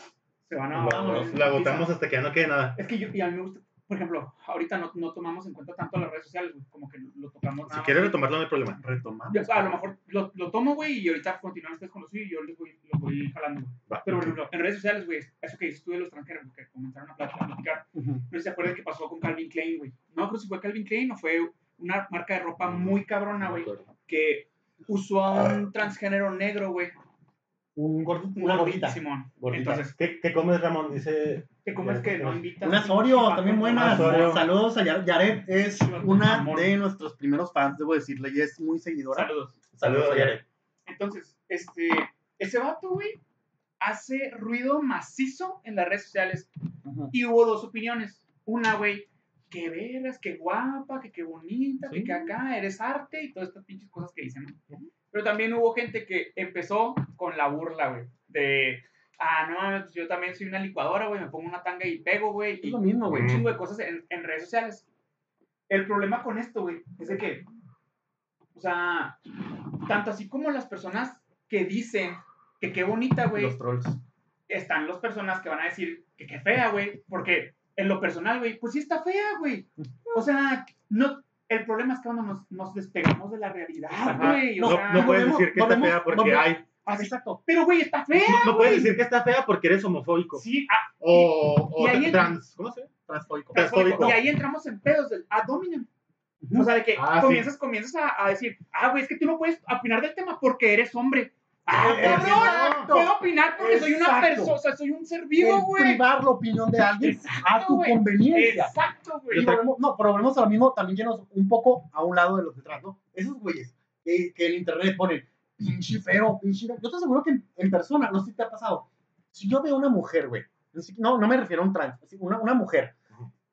se van a. Lo, vámonos, lo agotamos hasta que ya no quede nada. Es que yo, y a mí me gusta, por ejemplo, ahorita no, no tomamos en cuenta tanto las redes sociales, güey, como que lo tocamos. Si quieres retomarlo, no hay problema. Retomamos. Yo, a lo mejor lo, lo tomo, güey, y ahorita continúan ustedes con lo suyo y yo les voy, lo voy jalando. güey. Va. Pero, por ejemplo, en redes sociales, güey, eso que dices tú de los extranjeros, güey, que comenzaron a platicar. No sé si se acuerdan que pasó con Calvin Klein, güey. No creo si fue Calvin Klein o fue una marca de ropa muy cabrona, güey, que usó a un transgénero negro, güey. Un gordi- Un una gordito, gordita. Simón. Gordita. Entonces, ¿Qué, qué comes, Ramón? Dice. ¿qué cómo es que no invitas? Unas Oreo, también buenas. Oreo. Saludos a Yar- Yaret. Es una Amor. de nuestros primeros fans, debo decirle. Y es muy seguidora. Saludos. Saludos a Yaret. Entonces, este, ese vato, güey, hace ruido macizo en las redes sociales. Y hubo dos opiniones. Una, güey, que veras, que guapa, que qué bonita, que, Sí. que acá eres arte y todas estas pinches cosas que dicen, ¿no? Pero también hubo gente que empezó con la burla, güey, de, ah, no, pues yo también soy una licuadora, güey, me pongo una tanga y pego, güey, Es y lo mismo, güey. un chingo de cosas en, en redes sociales. El problema con esto, güey, es de que, o sea, tanto así como las personas que dicen que qué bonita, güey, Los trolls. están las personas que van a decir que qué fea, güey, porque en lo personal, güey, pues sí está fea, güey. O sea, no, el problema es que cuando nos, nos despegamos de la realidad, güey. No, sea, no puedes decir que está fea porque hay. así- Exacto. Pero, güey, está fea. No, no puedes decir que está fea porque eres homofóbico. Sí, ah, O, o y trans. ¿Cómo se llama? Transfóbico. Transfóbico. y ahí entramos en pedos del ad hominem. O sea, de que Ah, sí. comienzas, comienzas a, a decir, ah, güey, es que tú no puedes opinar del tema porque eres hombre. Ah, cabrón, exacto. puedo opinar porque soy una Exacto. persona, o sea, soy un ser El vivo, güey. privar la opinión de alguien Exacto, a tu güey. conveniencia. Exacto, güey. No, pero volvemos a lo mismo, también llenos un poco a un lado de los detrás, ¿no? Esos güeyes que, que en internet ponen pinche feo, pinche. Yo te aseguro que en, en persona, no sé si te ha pasado. Si yo veo una mujer, güey, no, no me refiero a un trans, una, una mujer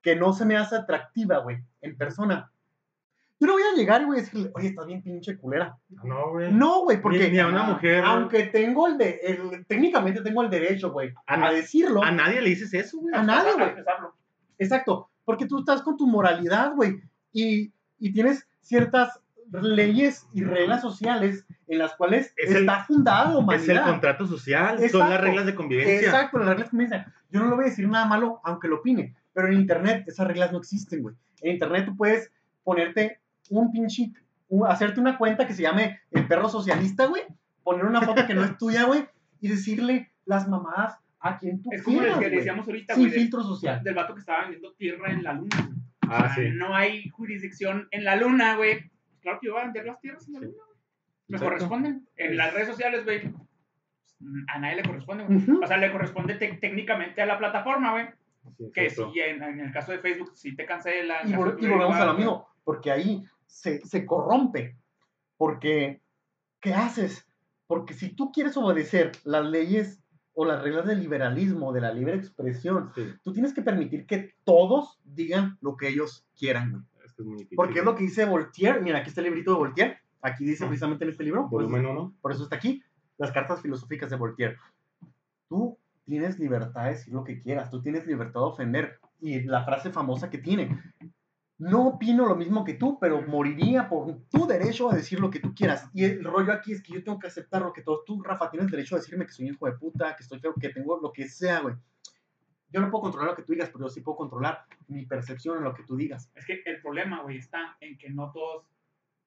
que no se me hace atractiva, güey, en persona. Yo no voy a llegar y voy a decirle, oye, estás bien pinche culera. No, güey. No, güey, porque. Ni- ni a una mujer. Aunque tengo el de. el- técnicamente tengo el derecho, güey, A decirlo. A nadie le dices eso, güey. A nadie, güey. Exacto, porque tú estás con tu moralidad, güey, y, y tienes ciertas leyes y reglas sociales en las cuales Es el- está fundada la Es el humanidad. contrato social. Son las reglas de convivencia. Exacto, las reglas me dicen. Yo no le voy a decir nada malo, aunque lo opine, pero en Internet esas reglas no existen, güey. En Internet tú puedes ponerte un pinche, un- hacerte una cuenta que se llame el perro socialista, güey, poner una foto que no es tuya, güey, y decirle las mamadas a quien tú Es como el quieras, que güey, decíamos ahorita, güey, del, filtro social. del vato que estaba vendiendo tierra en la luna. güey. O Ah, sea, sí. No hay jurisdicción en la luna, güey. Claro que yo voy a vender las tierras en la Sí. luna, güey. Me Exacto. corresponden. En las redes sociales, güey, pues, a nadie le corresponde, güey. O sea, le corresponde técnicamente a la plataforma, güey. Sí, Que si en, en el caso de Facebook, si te cancela. Y, vol- de y volvemos a lo mismo, porque ahí se, se corrompe. Porque, ¿qué haces? Porque si tú quieres obedecer las leyes o las reglas del liberalismo, de la libre expresión, Sí, tú tienes que permitir que todos digan lo que ellos quieran, es muy difícil. Porque es lo que dice Voltaire. Mira, aquí está el librito de Voltaire. Aquí dice precisamente en este libro. pues, Volumen 1. por eso está aquí. Las cartas filosóficas de Voltaire. Tú tienes libertad de decir lo que quieras. Tú tienes libertad de ofender. Y la frase famosa que tiene. No opino lo mismo que tú, pero moriría por tu derecho a decir lo que tú quieras. Y el rollo aquí es que yo tengo que aceptar lo que todo. Tú, Rafa, tienes derecho a decirme que soy un hijo de puta, que estoy feo, que tengo lo que sea, güey. Yo no puedo controlar lo que tú digas, pero yo sí puedo controlar mi percepción en lo que tú digas. Es que el problema, güey, está en que no todos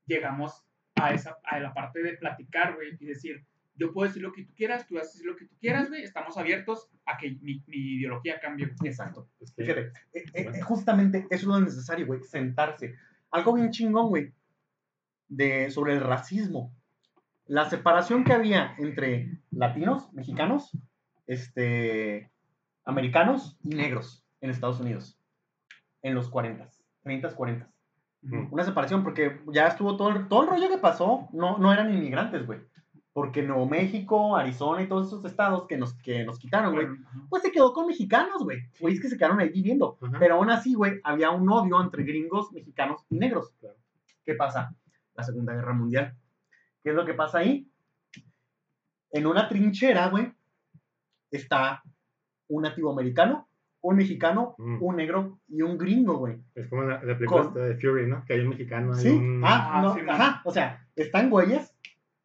llegamos a esa a la parte de platicar, güey, y decir, yo puedo decir lo que tú quieras, tú vas a decir lo que tú quieras, güey, estamos abiertos a que mi, mi ideología cambie. Exacto. Es que- Fíjate, eh, eh, justamente eso es lo necesario, güey, sentarse. Algo bien chingón, güey, de, sobre el racismo. La separación que había entre latinos, mexicanos, este, americanos y negros en Estados Unidos en los 40, 30, 40. Ujú. Una separación porque ya estuvo todo el, todo el rollo que pasó, no, no eran inmigrantes, güey. Porque Nuevo México, Arizona y todos esos estados que nos, que nos quitaron, güey, pues se quedó con mexicanos, güey. Güeyes que se quedaron ahí viviendo. Ajá. Pero aún así, güey, había un odio entre gringos, mexicanos y negros. Claro. ¿Qué pasa? La Segunda Guerra Mundial. ¿Qué es lo que pasa ahí? En una trinchera, güey, está un nativo americano, un mexicano, Mm. un negro y un gringo, güey. Es como la, la película Con- de Fury, ¿no? Que hay un mexicano, hay Sí, un... ah, Ah, no, sí, ajá, o sea, están güeyes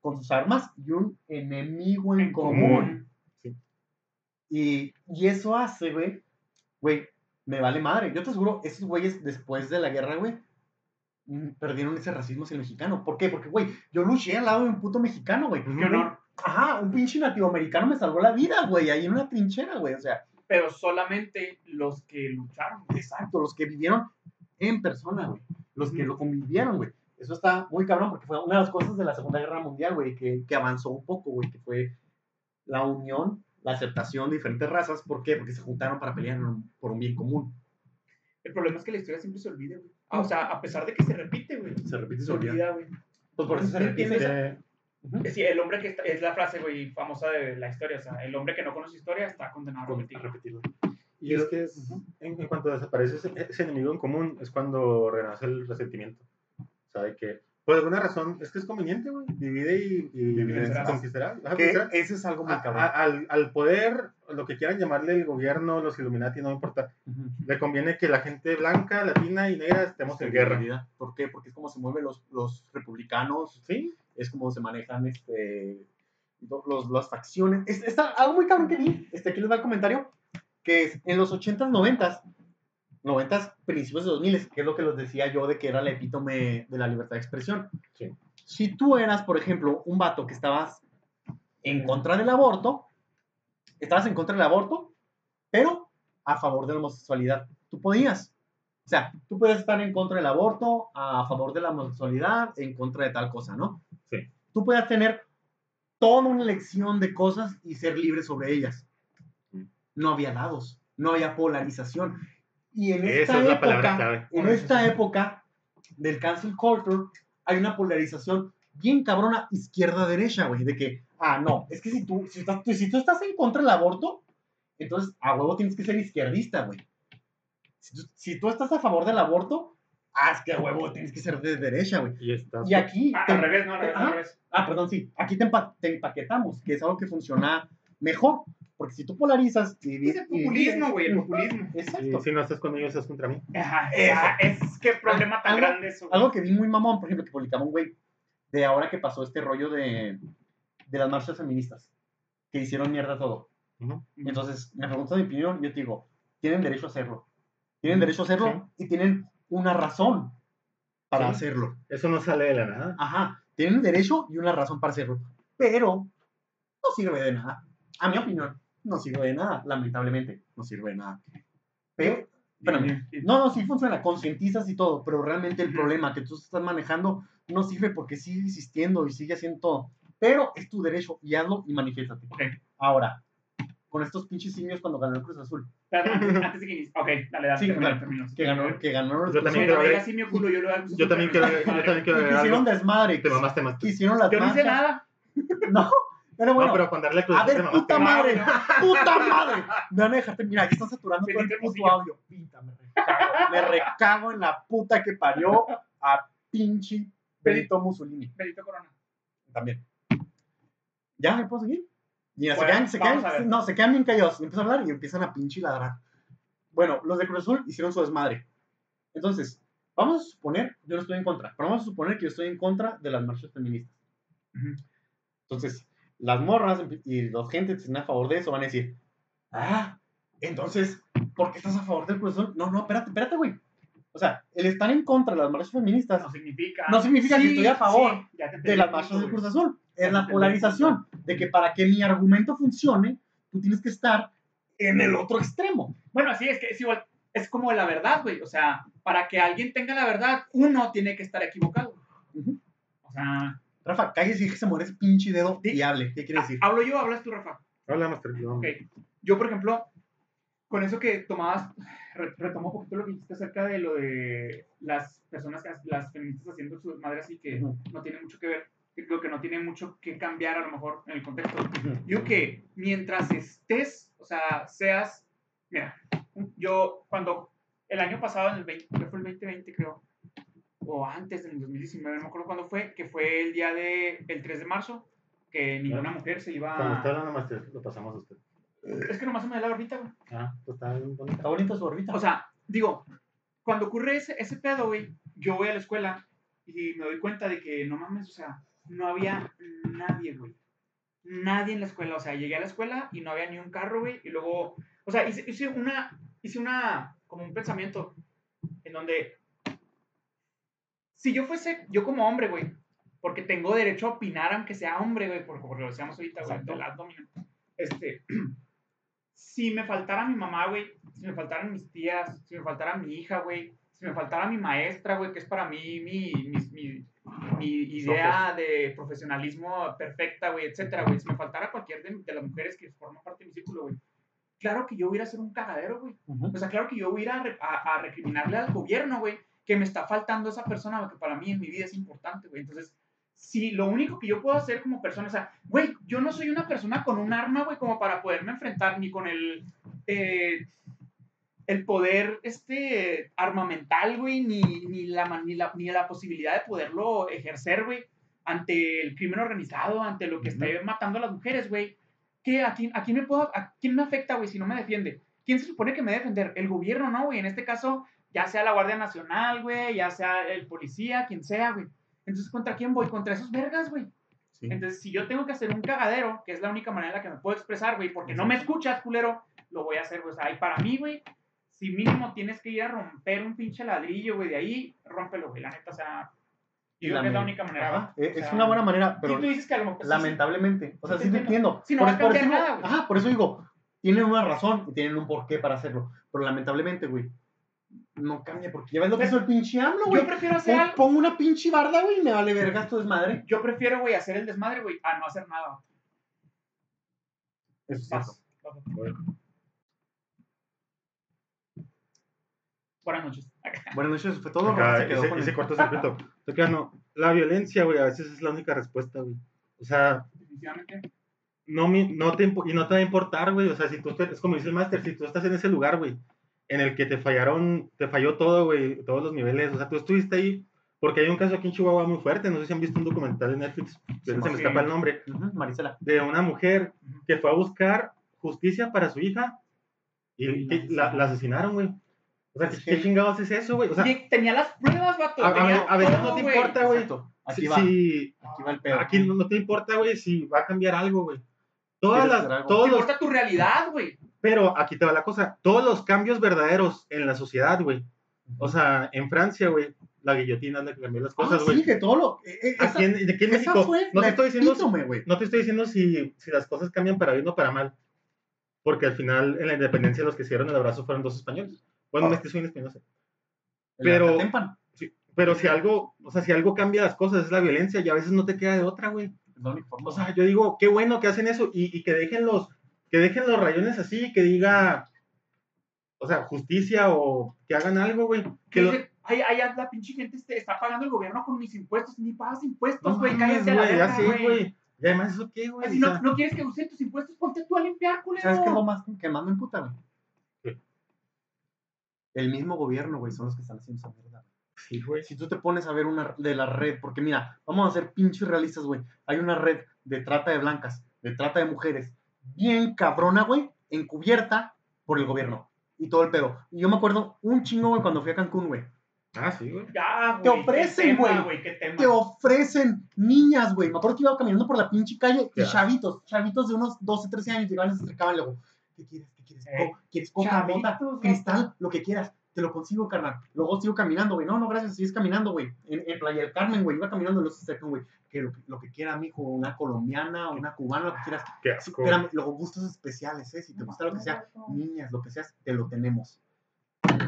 con sus armas y un enemigo en, en común. común. Y, y eso hace, güey, güey, me vale madre. Yo te aseguro, esos güeyes después de la guerra, güey, mm, perdieron ese racismo hacia el mexicano. ¿Por qué? Porque, güey, yo luché al lado de un puto mexicano, güey. Qué honor. Ajá, un pinche nativo americano me salvó la vida, güey, ahí en una trinchera, güey. O sea, Pero solamente los que lucharon. exacto, los que vivieron en persona, güey. Los que lo convivieron, güey. Eso está muy cabrón porque fue una de las cosas de la Segunda Guerra Mundial, güey, que, que avanzó un poco, güey, que fue la unión, la aceptación de diferentes razas. ¿Por qué? Porque se juntaron para pelear por un bien común. El problema es que la historia siempre se olvida, güey. Ah, o sea, a pesar de que se repite, güey. Se repite y Se olvida, güey. Pues por eso se ¿Sí repite. entiendes? Que- Ujú. Sí, el hombre que está, es la frase, güey, famosa de la historia. O sea, el hombre que no conoce historia está condenado a Con- repetir. a repetirlo. Y es que es- en, en cuanto desaparece ese, ese enemigo en común, es cuando renace el resentimiento. De que, por alguna razón, es que es conveniente, güey. Divide y, y Divide vencerás. conquistará. Ajá, eso es algo muy A- a- cabrón. al, al poder, lo que quieran llamarle el gobierno, los Illuminati, no importa. Ujú. Le conviene que la gente blanca, latina y negra estemos en guerra. realidad. ¿Por qué? Porque es como se mueven los, los republicanos, ¿Sí? es como se manejan este, lo- los, las facciones. Es, está algo muy cabrón que vi, este, aquí les va el comentario, que es en los 80s, 90s, 90s, principios de 2000, que es lo que les decía yo de que era el epítome de la libertad de expresión. Sí. Si tú eras, por ejemplo, un vato que estabas en contra del aborto, estabas en contra del aborto, pero a favor de la homosexualidad, tú podías. O sea, tú puedes estar en contra del aborto, a favor de la homosexualidad, en contra de tal cosa, ¿no? Sí. Tú puedes tener toda una elección de cosas y ser libre sobre ellas. Mm. No había lados, no había polarización. Y en Esa esta es la época, palabra clave. en esta época del cancel culture, hay una polarización bien cabrona izquierda-derecha, güey, de que, ah, no, es que si tú, si, estás- si tú estás en contra del aborto, entonces a huevo tienes que ser izquierdista, güey. Si tú, si tú estás a favor del aborto, ah, es que a huevo tienes que ser de derecha, güey. Y estás. Y aquí... Ah, te- al revés, no, al revés, al Ajá. revés. Ah, perdón, sí. Aquí te, empa- te empaquetamos, que es algo que funciona mejor. Porque si tú polarizas y... Es el populismo, güey, el populismo. y Exacto. si no estás conmigo, estás contra mí. Ajá, ah, es que problema tan Algo- grande eso. Algo que vi muy mamón, por ejemplo, que publicaba un güey, de ahora que pasó este rollo de, de las marchas feministas, que hicieron mierda todo. Entonces, me preguntas mi opinión, yo te digo, tienen derecho a hacerlo. Tienen derecho a hacerlo y tienen una razón para Sí. hacerlo. Eso no sale de la nada. Ajá, tienen derecho y una razón para hacerlo. Pero no sirve de nada. A mi opinión, no sirve de nada, lamentablemente, no sirve de nada. Pero, espérame, no, no, sí funciona, concientizas y todo, pero realmente el problema que tú estás manejando no sirve porque sigue insistiendo y sigue haciendo todo. Pero es tu derecho y hazlo y manifiéstate. Ok. Ahora, con estos pinches simios cuando ganó el Cruz Azul, antes, de que inicie. Ok, dale, dale. Sí, termina, claro. termina. que ganó, que ganó el Yo Cruz también Azul, quiero diga ver- simio culo, yo lo hago. Yo también quiero, yo también quiero agregar hicieron desmadre, Te mamaste más. hicieron las Yo no hice nada. No, pero bueno, no, pero con darle a ver, puta No, madre, no. puta madre. Me van a dejarte, mira, aquí está saturando todo el puto audio. Pinta, me recago, me recago en la puta que parió a pinche Benito Mussolini. Benito Corona. También. ¿Ya me puedo seguir? Mira, se Bueno, quedan, se vamos a quedan, no, se quedan bien callados. Empiezan a hablar y empiezan a pinche ladrar. Bueno, los de Cruz Azul hicieron su desmadre. Entonces, vamos a suponer, yo no estoy en contra, pero vamos a suponer que yo estoy en contra de las marchas feministas. Entonces, las morras y los gente que estén a favor de eso van a decir, ah, entonces, ¿por qué estás a favor del Cruz Azul? No, no, espérate, espérate, güey. O sea, el estar en contra de las marchas feministas No significa. No significa que estoy a favor te de las marchas del. Cruz Azul. Es la polarización de que para que mi argumento funcione, tú tienes que estar en el otro extremo. Bueno, sí, es que es igual. Es como la verdad, güey. O sea, para que alguien tenga la verdad, uno tiene que estar equivocado. Ujú. O sea, Rafa, cállese y que se muere ese pinche dedo y hable. ¿Qué quiere decir? ¿hablo yo o hablas tú, Rafa? Habla más tranquilo. Ok. Yo, por ejemplo, con eso que tomabas, re- retomo un poquito lo que dijiste acerca de lo de las personas, que- las feministas haciendo su madre así que Ujú. no tiene mucho que ver, que creo que no tiene mucho que cambiar a lo mejor en el contexto. Yo que mientras estés, o sea, seas, mira, yo cuando el año pasado, en el 20, ¿qué fue el 2020 creo, o antes del 2019, no me acuerdo cuándo fue, que fue el día de, el 3 de marzo, que ninguna mujer se iba Cuando está hablando más, te- lo pasamos a usted. Es que nomás se me da la barbita, güey. Ah, pues está bien bonito. Está bonita su orbita. O sea, digo, cuando ocurre ese, ese pedo, güey, yo voy a la escuela y me doy cuenta de que no mames, o sea, no había nadie, güey. Nadie en la escuela. O sea, llegué a la escuela y no había ni un carro, güey. Y luego, o sea, hice, hice una, hice una, como un pensamiento en donde, si yo fuese, yo como hombre, güey, porque tengo derecho a opinar aunque sea hombre, güey, porque, porque lo decíamos ahorita, güey, del abdomen. Este, si me faltara mi mamá, güey, si me faltaran mis tías, si me faltara mi hija, güey, si me faltara mi maestra, güey, que es para mí mi, mi, mi, mi idea de profesionalismo perfecta, güey, etcétera, güey, si me faltara cualquier de, de las mujeres que forman parte de mi círculo, güey, claro que yo voy a ir a hacer un cagadero, güey. Ujú. O sea, claro que yo voy a ir a, a- a recriminarle al gobierno, güey, que me está faltando esa persona, que para mí en mi vida es importante, güey. Entonces, si lo único que yo puedo hacer como persona, o sea, güey, yo no soy una persona con un arma, güey, como para poderme enfrentar ni con el, eh, el poder este, armamental, güey, ni, ni, la, ni, la, ni la posibilidad de poderlo ejercer, güey, ante el crimen organizado, ante lo que está matando a las mujeres, güey. ¿Qué, a, quién, ¿A quién me puedo, a quién me afecta, güey, si no me defiende? ¿Quién se supone que me debe defender? El gobierno, ¿no, güey? En este caso, ya sea la Guardia Nacional, güey, ya sea el policía, quien sea, güey. Entonces, ¿contra quién voy? Contra esos vergas, güey. Sí. Entonces, si yo tengo que hacer un cagadero, que es la única manera en la que me puedo expresar, güey, porque no me escuchas, culero, lo voy a hacer, güey. O sea, y para mí, güey, si mínimo tienes que ir a romper un pinche ladrillo, güey, de ahí, rómpelo, güey, la neta, o sea, Y yo creo que es la única manera. Es O sea, es una buena manera, Pero pero tú dices que a lo mejor... sí, sí, lamentablemente. O sea, Sí, te entiendo. Sí, no por, va a por eso nada, güey. Ajá, por eso digo, tienen una razón y tienen un porqué para hacerlo. Pero lamentablemente, güey, no cambia porque ya ves lo que hizo el pinche AMLO, güey. Yo prefiero hacer algo... Pongo una pinche barda, güey, y me vale vergas tu desmadre. Yo prefiero, güey, hacer el desmadre, güey, a no hacer nada. Eso es Vas. cierto. Buenas noches. Buenas noches, fue todo. Acá, se quedó ese, ese cortocircuito. Tocano, la violencia, güey, a veces es la única respuesta, güey. O sea, Definitivamente. no, mi- no te, y no te va a importar, güey. O sea, si tú, estás- es como dice el máster, si tú estás en ese lugar, güey, en el que te fallaron, te falló todo, güey, todos los niveles. O sea, tú estuviste ahí, porque hay un caso aquí en Chihuahua muy fuerte. No sé si han visto un documental en Netflix, que se me sí. escapa el nombre, Ujú, Marisela. de una mujer que fue a buscar justicia para su hija y que la, la asesinaron, güey. O sea, ¿qué, chingados es eso, güey? O sea, tenía las pruebas, vato. a, a a veces no te güey. importa, güey. Aquí Si, va. si- Aquí va el pedo. aquí no, no te importa, güey, si va a cambiar algo, güey. Todas ¿Quieres las, todos Te los, importa tu realidad, güey. Pero aquí te va la cosa, todos los cambios verdaderos en la sociedad, güey. O sea, en Francia, güey, la guillotina es la que cambió las Ah, cosas, sí, güey. que todo lo. eh, esa- aquí en, aquí en México, no te estoy diciendo, no te estoy diciendo si, si las cosas cambian para bien o para mal. Porque al final, en la independencia, los que hicieron el abrazo fueron dos españoles. Bueno, un Ah. mestizo y un español, no sé. El pero- Sí, pero si algo, o sea, si algo cambia las cosas, es la violencia, y a veces no te queda de otra, güey. es. O sea, yo digo, qué bueno que hacen eso y, y que dejen los, que dejen los rayones así, que diga, o sea, justicia o que hagan algo, güey. Que lo- ay, ay, la pinche gente este, está pagando el gobierno con mis impuestos. Ni pagas impuestos, no güey. mames, cállate a la güey, ya verga, sé, güey. Y además, ¿eso qué, güey? Si no, no quieres que use tus impuestos, ponte tú a limpiar, culero. ¿Sabes qué es lo más que más me emputa, güey? ¿Qué? El mismo gobierno, güey, son los que están haciendo esa mierda. Sí, güey. Si tú te pones a ver una de la red, porque mira, vamos a ser pinches realistas, güey. Hay una red de trata de blancas, de trata de mujeres, bien cabrona, güey, encubierta por el gobierno y todo el pedo. Y yo me acuerdo un chingo, güey, cuando fui a Cancún, güey. Ah, sí, güey. Ya, güey. Te qué ofrecen, tema, güey. Qué tema. Te ofrecen niñas, güey. Me acuerdo que iba caminando por la pinche calle y Ya. chavitos, chavitos de unos 12, 13 años llegaban y se acercaban luego, ¿qué quieres? ¿Qué quieres? Eh, Co- ¿Quieres coca, güey. cristal? Lo que quieras. Te lo consigo, carnal. Luego sigo caminando, güey. No, no, gracias. Sigues caminando, güey. En, en Playa del Carmen, güey. Iba caminando y luego se acercan, güey. Que lo, que lo que quiera, mijo. Una colombiana, una cubana, lo que quieras. Qué Sí, asco. espérame, luego gustos especiales, ¿eh? Si te gusta lo que sea, niñas, lo que seas, te lo tenemos.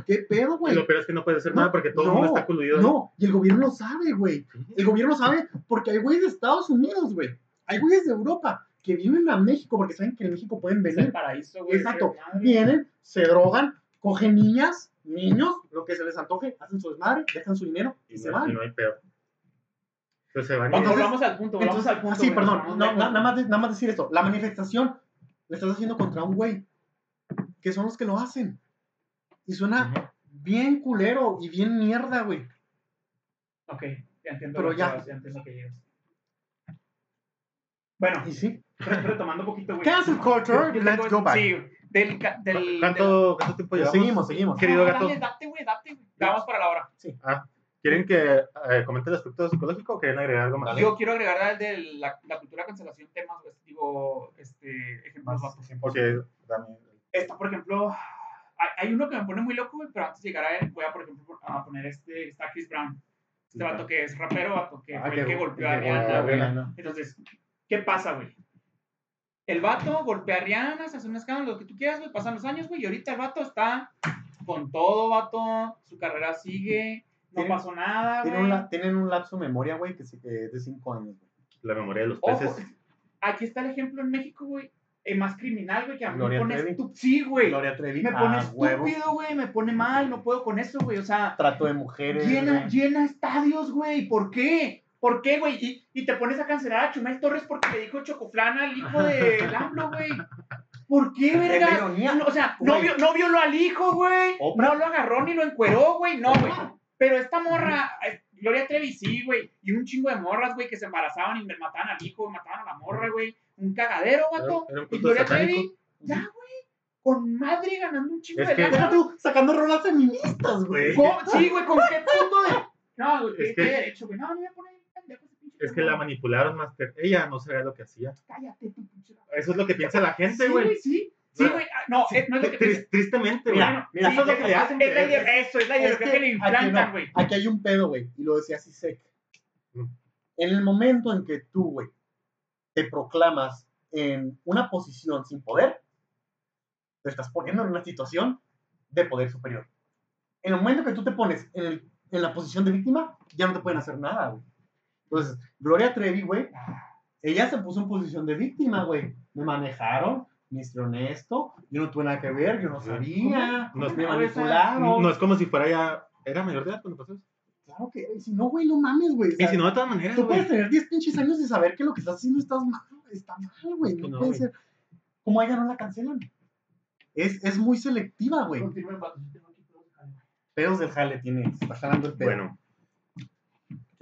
¿Qué pedo, Y güey? lo peor es que no puedes hacer No, nada porque todo el mundo está coludido. No, y el gobierno lo sabe, güey. El gobierno sabe porque hay güeyes de Estados Unidos, güey. Hay güeyes de Europa que vienen a México porque saben que en México pueden Es el venir. paraíso, güey. Exacto. Vienen, se drogan, cogen niñas, niños, lo que se les antoje, hacen su desmadre, dejan su dinero y Y se no, y van. no hay pedo. Entonces se van y Vamos, Entonces- volvamos al punto, volvamos Entonces, al punto. ah, sí, perdón, no, lejos. nada, más, de- nada más decir esto. La manifestación la estás haciendo contra un güey, que son los que lo hacen. Y suena Ujú. bien culero y bien mierda, güey. Ok, ya entiendo. Pero ya. vas, ya entiendo que llegas. Bueno, Y sí. re- retomando un poquito, güey. Cancel culture, let's go back. Sí, del. del ¿Cuánto, ¿Cuánto tiempo Pues llevamos? seguimos, seguimos. querido Ah, gato? Dale, date, güey, date, güey. Vamos para la hora. ¿Quieren que eh, comente el aspecto psicológico o quieren agregar algo más? Dale. Yo quiero agregar el de la, la cultura de cancelación temas, güey, digo, este, ejemplos Más también. Esta, por ejemplo, hay, hay uno que me pone muy loco, pero antes de llegar a él, voy a, por ejemplo, a poner este, está Chris Brown. Este vato que es rapero, vato que Ah, fue el que golpeó a. Rihanna. Entonces, ¿qué pasa, güey? El vato golpea a Rihanna, se hace un escándalo, lo que tú quieras, güey, pasan los años, güey, y ahorita el vato está con todo, vato, su carrera sigue, no pasó nada, Tienen güey. un, la- tienen un lapso de memoria, güey, que, que es de 5 años, güey. La memoria de los Ojo, peces. aquí está el ejemplo en México, güey, el más criminal, güey, que a mí Gloria me pone estu- Sí, güey. Gloria Trevi, Me pone estúpido, güey, me pone mal, no puedo con eso, güey, o sea, Trato de mujeres. llena, güey. llena estadios, güey, ¿por qué? ¿Por qué, güey? Y, y te pones a cancelar a Chumel Torres porque le dijo chocoflana al hijo de AMLO, güey. ¿Por qué, verga? No, o sea, no, vio- no violó al hijo, güey. No lo agarró ni lo encueró, güey. No, güey. Pero esta morra, Gloria Trevi, sí, güey. Y un chingo de morras, güey, que se embarazaban y mataban al hijo, mataban a la morra, güey. Un cagadero, vato. Y Gloria satánico. Trevi, ya, güey. Con madre ganando un chingo Es de que- lana. Deja tú sacando rolas feministas, güey. Sí, güey, ¿con qué punto de.? No, güey, Es ¿qué, que- derecho, güey? No, no voy a poner Es que la manipularon, Master. Ella no sabía lo que hacía. Cállate, tu pinche. Eso es lo que piensa la gente, Sí, güey. sí. Sí, güey. ah, No, no es lo que. Tristemente, güey. Mira, mira, eso es lo que le hacen. Es la Eso, es la ideología que le aquí, implantan, no, güey. aquí hay un pedo, güey, y lo decía Sisek. Mm. En el momento en que tú, güey, te proclamas en una posición sin poder, te estás poniendo en una situación de poder superior. En el momento que tú te pones en, el- en la posición de víctima, ya no te pueden hacer nada, güey. Entonces, Gloria Trevi, güey, ella se puso en posición de víctima, güey. Me manejaron, me hicieron esto, yo no tuve nada que ver, yo no sabía, No, me manipularon. no es como si fuera ya. Era mayor de edad cuando pasó eso. Claro que, si no, güey, no mames, güey. o Y si no, de todas maneras, Tú puedes tener 10 pinches años y saber que lo que estás haciendo estás mal, está mal, güey. No, No, puede ser. ¿Cómo a ella no la cancelan? Es, es muy selectiva, güey. Pedos del jale tiene, está jalando el pedo. Bueno.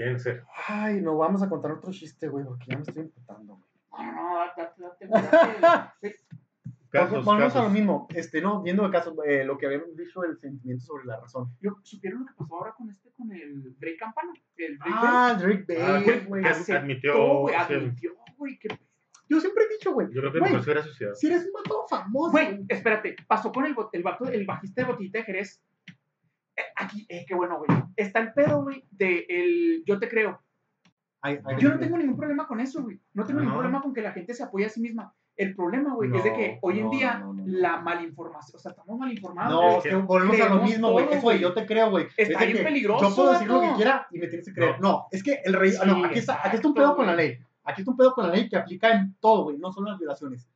Quieren ser. Ay, no vamos a contar otro chiste, güey, porque ya me estoy imputando, güey. No, no, no, date, date, date. Casos, a lo casos. mismo. Este, no, viendo el caso, eh, lo que habíamos dicho, el sentimiento sobre la razón. Yo- ¿Supieron lo que pasó ahora con este, con el Drake Campana? El Drake Ah, Drake Ah, Bell, que- güey. admitió. güey, sí. admitió, güey, que Yo siempre he dicho, güey. Yo creo que mejor se hubiera suicidado. Si eres un vato famoso, Güey, espérate, pasó con el, el, vato, el bajista de Botellita de Jerez. Aquí, eh, qué bueno, güey. Está el pedo, güey, de el yo te creo. Ay, ay, Yo no tengo ningún problema con eso, güey. No tengo ningún No. problema con que la gente se apoye a sí misma. El problema, güey, es de No, que hoy en no, día no, no, no. la malinformación, o sea, estamos mal informados. No, es que volvemos a lo mismo, güey. Eso, güey, yo te creo, güey. Está Es bien que peligroso, Yo puedo decir lo que quiera y me tienes que creer. No, es que el rey. Sí, no, aquí está, aquí está un pedo con la ley. Aquí está un pedo con la ley que aplica en todo, güey. No solo en las violaciones.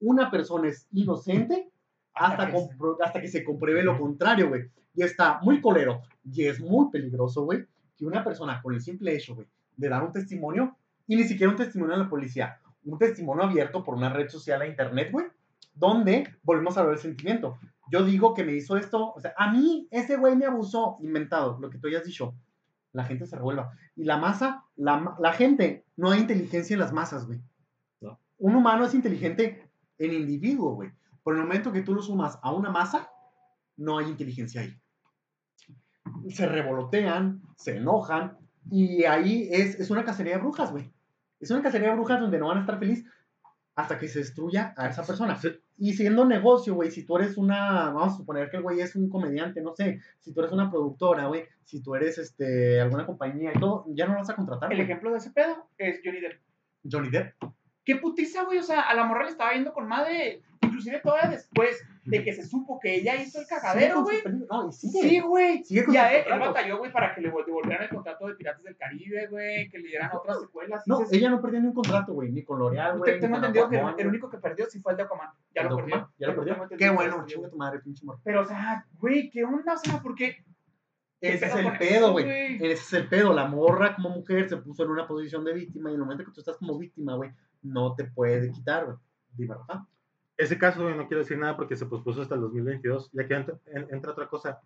Una persona es inocente hasta, Hasta que se- compro- hasta que se compruebe lo contrario, güey. Y está muy colero y es muy peligroso, güey, que una persona con el simple hecho, güey, de dar un testimonio, y ni siquiera un testimonio a la policía, un testimonio abierto por una red social a internet, güey, donde volvemos a ver el sentimiento. Yo digo que me hizo esto, o sea, a mí ese güey me abusó, inventado, lo que tú hayas dicho. La gente se revuelva. Y la masa, la, la gente, no hay inteligencia en las masas, güey. No. Un humano es inteligente en individuo, güey. Por el momento que tú lo sumas a una masa, no hay inteligencia ahí. se revolotean, se enojan, y ahí es, es una cacería de brujas, güey. Es una cacería de brujas donde no van a estar felices hasta que se destruya a esa persona. Y siendo negocio, güey, si tú eres una, vamos a suponer que el güey es un comediante, no sé, si tú eres una productora, güey, si tú eres este, alguna compañía y todo, ya no lo vas a contratar. El güey. ejemplo de ese pedo es Johnny Depp. Johnny Depp. Qué putiza, güey. O sea, a la morra le estaba viendo con madre. Inclusive todavía después de que se supo que ella hizo el cagadero, güey. No. Sí, güey. Sigue con Y a sus él, batalló, güey, para que le vol- devolvieran el contrato de Piratas del Caribe, güey, que le dieran otras secuelas. No, ella no perdió ni un contrato, güey, ni con L'Oreal, güey. tengo entendido que el, único que perdió sí fue el de Aquaman. Ya lo perdió. Ya lo perdió. Qué bueno, chinga tu madre, pinche morro. Pero, o sea, güey, ¿qué onda? O sea, ¿por qué? ¿Qué Ese es el pedo, güey? Ese es el pedo. La morra como mujer se puso en una posición de víctima y en el momento que tú estás como víctima, güey, no te puede quitar, güey. Dime, Rafa. Ese caso, güey, no quiero decir nada porque se pospuso hasta el 2022. Ya que entra, en- entra otra cosa.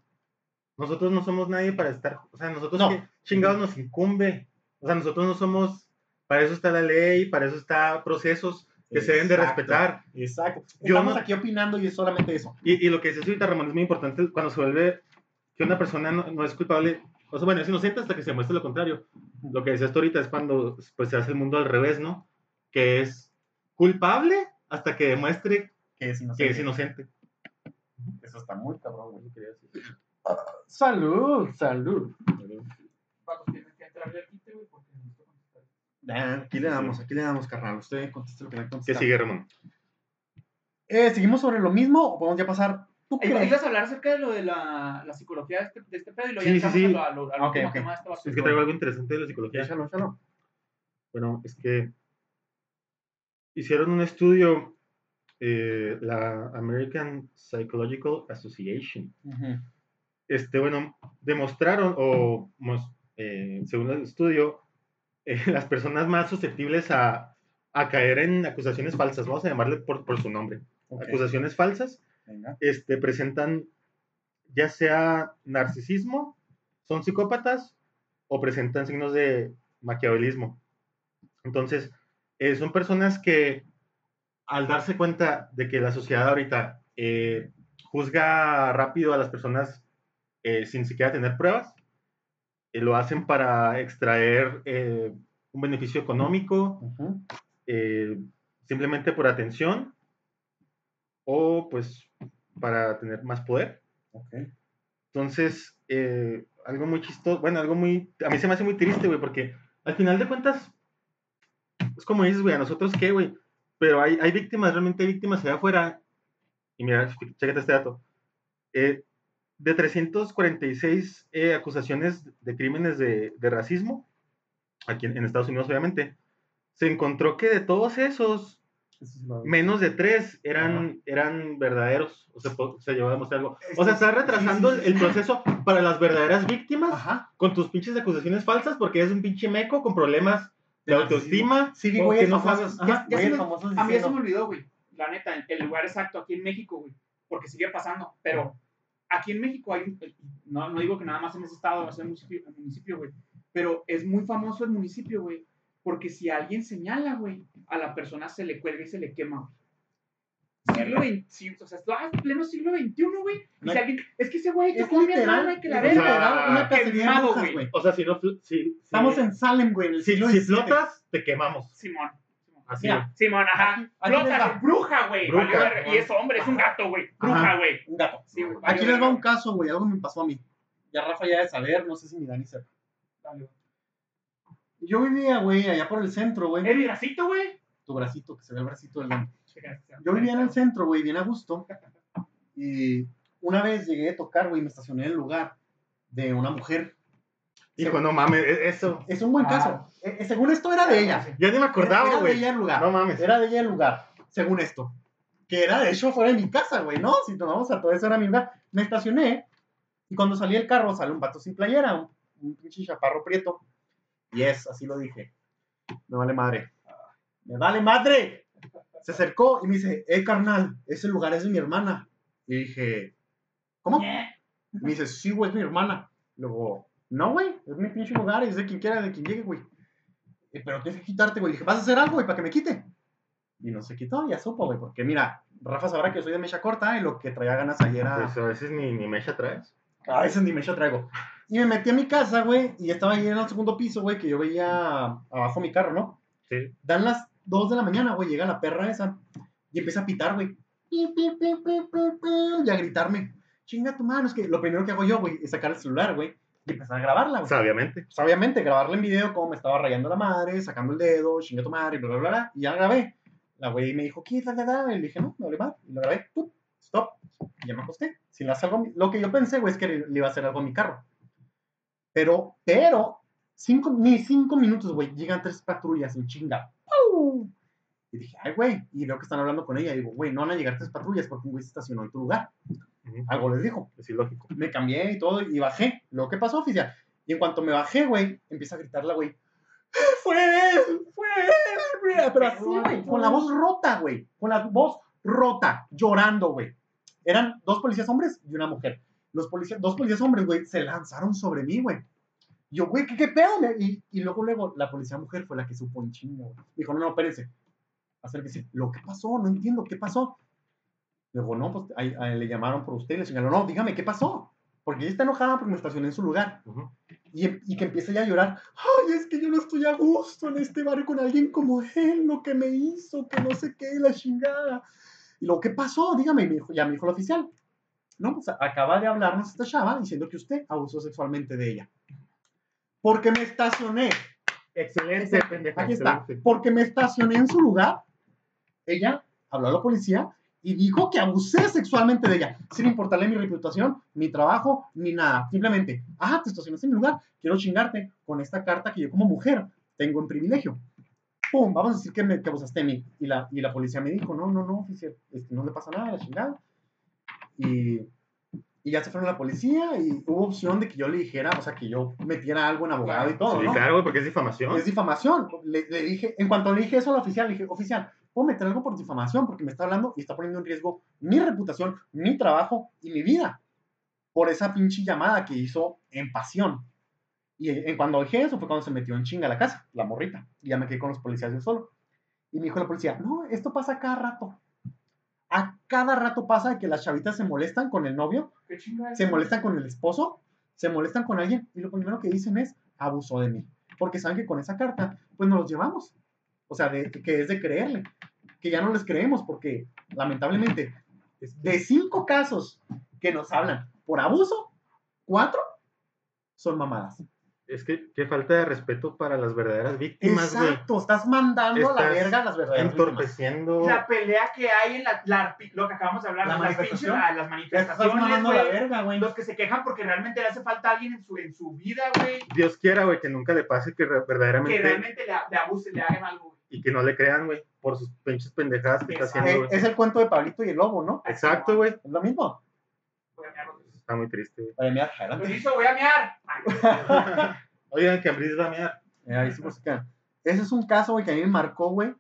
Nosotros no somos nadie para estar. O sea, nosotros No. chingados nos incumbe. O sea, nosotros no somos. Para eso está la ley, para eso está procesos que se deben de Exacto. respetar. Exacto. Yo Estamos no- aquí opinando y es solamente eso. Y, y lo que dices ahorita, Ramón, es muy importante cuando se vuelve que una persona no, no es culpable. O sea, bueno, es inocente hasta que se muestre lo contrario. Lo que decías tú ahorita es cuando pues, se hace el mundo al revés, ¿no? Que es culpable hasta que demuestre Que es que inocente. es inocente. Eso está muy cabrón, güey. Decir. Salud, salud. Vatos, tienes que entrarle al quite, güey, porque. Ya, aquí le damos, aquí le damos, carnal. Usted conteste lo que le ¿Qué contestar. sigue, Ramón? Eh, ¿Seguimos sobre lo mismo o podemos ya pasar? ¿Tú Ey, crees? Ibas a hablar acerca de lo de la, la psicología de este, de este pedo y luego Sí, ya sí, sí. a lo, a lo, al Ok, último ok. tema de vato. Es que traigo algo interesante de la psicología. Échalo, échalo. Bueno, es que hicieron un estudio, eh, la American Psychological Association. Ujú. Este, bueno, demostraron, o eh, según el estudio, eh, las personas más susceptibles a, a caer en acusaciones falsas, vamos a llamarle por, por su nombre, Ok, acusaciones falsas, venga. este, presentan ya sea narcisismo, son psicópatas o presentan signos de maquiavelismo. Entonces, eh, son personas que al darse cuenta de que la sociedad ahorita eh, juzga rápido a las personas eh, sin siquiera tener pruebas, eh, lo hacen para extraer un beneficio económico, simplemente por atención o pues para tener más poder. Entonces, algo muy chistoso, bueno, algo muy, a mí se me hace muy triste, güey, porque al final de cuentas, es como dices, güey, a nosotros qué, güey, pero hay, hay víctimas, realmente hay víctimas allá afuera, y mira, chécate este dato, eh, de 346 eh, acusaciones de crímenes de, de racismo, aquí en, en Estados Unidos obviamente, se encontró que de todos esos, menos de tres eran, eran verdaderos, o sea, se llevó a demostrar algo. O sea, está retrasando Sí, sí, sí. el proceso para las verdaderas víctimas Ajá. con tus pinches acusaciones falsas porque eres un pinche meco con problemas de autoestima. Sí, vi güeyes no famosos. sabes- Ajá, ya se güeyes me- famosos A mí diciendo, me olvidó, güey. La neta, el- el lugar exacto aquí en México, güey. Porque sigue pasando. Pero aquí en México hay un. No, no digo que nada más en ese estado, en municipio, municipio, güey. Pero es muy famoso el municipio, güey. Porque si alguien señala, güey, a la persona se le cuelga y se le quema, güey. Siglo XXI, o sea, en pleno siglo XXI, güey. Y No si hay- alguien, es que ese güey Es tocó mi literal, hermana y que la literal una cacería de güey. O sea, si no, si, si- Estamos en Salem, güey, en el si, siglo si XVII. flotas, te quemamos. Simón. Simón. Así. Mira, Simón, ajá. Aquí- aquí les Flota, va. güey. bruja, güey. Y es hombre, es un gato, güey. Bruja, güey. Un gato. Sí, güey. Aquí les va un caso, güey. Algo me pasó a mí. Ya Rafa ya de saber, no sé si mi Dani sepa. Yo vivía, güey, allá por el centro, güey. El bracito, güey. Tu bracito, que se ve el bracito del Dani. Yo vivía en el centro, güey, bien a gusto. Y una vez llegué a tocar, güey, me estacioné en el lugar de una mujer. Hijo, no mames, e- eso. Es un buen Ah. caso. Eh, eh, según esto era de ella. Ya ni me Era, acordaba, era de güey. ella el lugar. No mames. Era de ella el lugar, según esto. Que era de hecho fuera de mi casa, güey, ¿no? Si tomamos a todo eso era mi lugar. Me estacioné y cuando salí el carro sale un pato sin playera, un, un pinche chaparro prieto. Y es, así lo dije. Me vale madre. Me vale madre. Se acercó y me dice, eh, carnal, ese lugar es de mi hermana. Y dije, ¿cómo? Y me dice, sí, güey, es mi hermana. Luego, no, güey, es mi pinche lugar, es de quien quiera, de quien llegue, güey. "Eh, Pero tienes que quitarte, güey. Dije, ¿vas a hacer algo, güey, para que me quite? Y no se quitó, ya supo, güey. Porque mira, Rafa sabrá que yo soy de mecha corta y lo que traía ganas ayer era. Pues a veces ni, ni mecha traes. A veces ni mecha traigo. Y me metí a mi casa, güey, y estaba ahí en el segundo piso, güey, que yo veía abajo mi carro, ¿no? Sí. Dan las 2 de la mañana, güey, llega la perra esa y empieza a pitar, güey. Y a gritarme. Chinga tu mano, es que lo primero que hago yo, güey, es sacar el celular, güey, y empezar a grabarla, güey. Sabiamente. Pues, obviamente, grabarla en video, como me estaba rayando la madre, sacando el dedo, chinga tu madre, bla, bla, bla, bla, y ya la grabé. La güey me dijo, ¿qué? Da, da, da. Y le dije, no, me vale más. Y la grabé, ¡pum! stop. Y ya me acosté. Si le hace algo, lo que yo pensé, güey, es que le, le iba a hacer algo a mi carro. Pero, pero, cinco, ni cinco minutos, güey, llegan tres patrullas en chinga. Y dije, ay, güey, y veo que están hablando con ella. Y digo, güey, no van a llegar tres patrullas porque un güey se estacionó en tu lugar. Algo les dijo Es ilógico. me cambié y todo y bajé. Lo que pasó, oficial. Y en cuanto me bajé, güey, empieza a gritar la güey. ¡Fue él! ¡Fue él! Pero así, güey, con la voz rota, güey. Con la voz rota, llorando, güey. Eran dos policías hombres y una mujer. Los policías, dos policías hombres, güey, se lanzaron sobre mí, güey. Yo, güey, ¿qué, qué pedo? Y, y luego, luego, la policía mujer fue la que supo en chingo. Dijo, no, no, espérense. Acérquese. ¿Lo que pasó? No entiendo, ¿qué pasó? Luego, no, pues ahí- ahí le llamaron por usted y le señaló, no, dígame, ¿qué pasó? Porque ella está enojada porque me estacioné en su lugar. Ujú. Y, y que empieza ya a llorar. Ay, es que yo no estoy a gusto en este barrio con alguien como él, lo que me hizo, que no sé qué, la chingada. Y luego, ¿qué pasó? Dígame, y me dijo, ya me dijo el oficial. No, pues acaba de hablarnos esta chava diciendo que usted abusó sexualmente de ella. Porque me estacioné. Excelente, pendeja. Aquí está. Porque me estacioné en su lugar. Ella habló a la policía y dijo que abusé sexualmente de ella, sin importarle mi reputación, mi trabajo, ni nada. Simplemente, ah, te estacionaste en mi lugar, quiero chingarte con esta carta que yo como mujer tengo en privilegio. Pum, vamos a decir que, me, que abusaste de mí. Y la, y la policía me dijo, no, no, no, oficial, es que no le pasa nada, la chingada. Y, y ya se fueron a la policía y hubo opción de que yo le dijera, o sea, que yo metiera algo en abogado y todo, Sí, ¿no? claro, porque es difamación. Es difamación. Le, le dije, en cuanto le dije eso al oficial, le dije, oficial, ¿puedo meter algo por difamación? Porque me está hablando y está poniendo en riesgo mi reputación, mi trabajo y mi vida. Por esa pinche llamada que hizo en pasión. Y en cuando dije eso fue cuando se metió en chinga a la casa, la morrita. Y ya me quedé con los policías yo solo. Y me dijo la policía, no, esto pasa cada rato. A cada rato pasa que las chavitas se molestan con el novio ¿Qué chingada es se molestan con el esposo, se molestan con alguien y lo primero que dicen es abusó de mí. Porque saben que con esa carta, pues nos los llevamos. O sea, de, que es de creerle. Que ya no les creemos porque, lamentablemente, de cinco casos que nos hablan por abuso, cuatro son mamadas. Es que qué falta de respeto para las verdaderas víctimas, güey. Exacto, estás mandando a la verga a las verdaderas víctimas. Entorpeciendo. La pelea que hay en la, la- lo que acabamos de hablar, La las, pinches- ah, las Estás manifestaciones, mandando a la güey. verga, güey. Los que se quejan porque realmente le hace falta a alguien en su, en su vida, güey. Dios quiera, güey, que nunca le pase que re- Que verdaderamente. realmente le, le abusen, le hagan algo, güey. Y que no le crean, güey, por sus pinches pendejadas que está haciendo, güey. es el cuento de Pablito y el lobo, ¿no? Exacto, güey. Es lo mismo. Voy a. Está muy triste, güey. Oye, mira, adelante. Permiso, voy a mear. Oigan, que Ambris va a mear. Ahí sí, pues, acá. Ese es un caso, güey, que a mí me marcó, güey,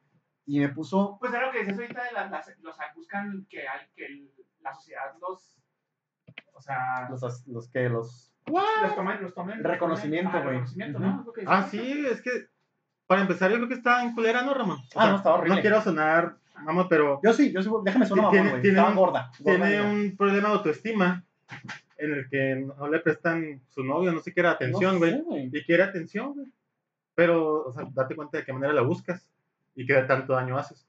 y me puso... Pues era lo que decías ahorita de las, las- los buscan que hay, que el- la sociedad los, o sea, Los, los que, los... los tomen, los tomen. Reconocimiento, ah, güey. ¿no? Es lo que decías Ah, sí, es que. Para empezar, yo creo que está en culera, ¿no, Ramón? O Ah, sea, no, está horrible. No quiero sonar, mamá, pero Yo sí, yo sí, déjame sonar Tiene- mamón, güey. tiene Estaba un- gorda. gorda tiene un problema de autoestima en el que no le prestan su novio, no sé qué era atención, No güey. sé, güey. y quiere atención, güey. Pero, o sea, date cuenta de qué manera la buscas y qué tanto daño haces.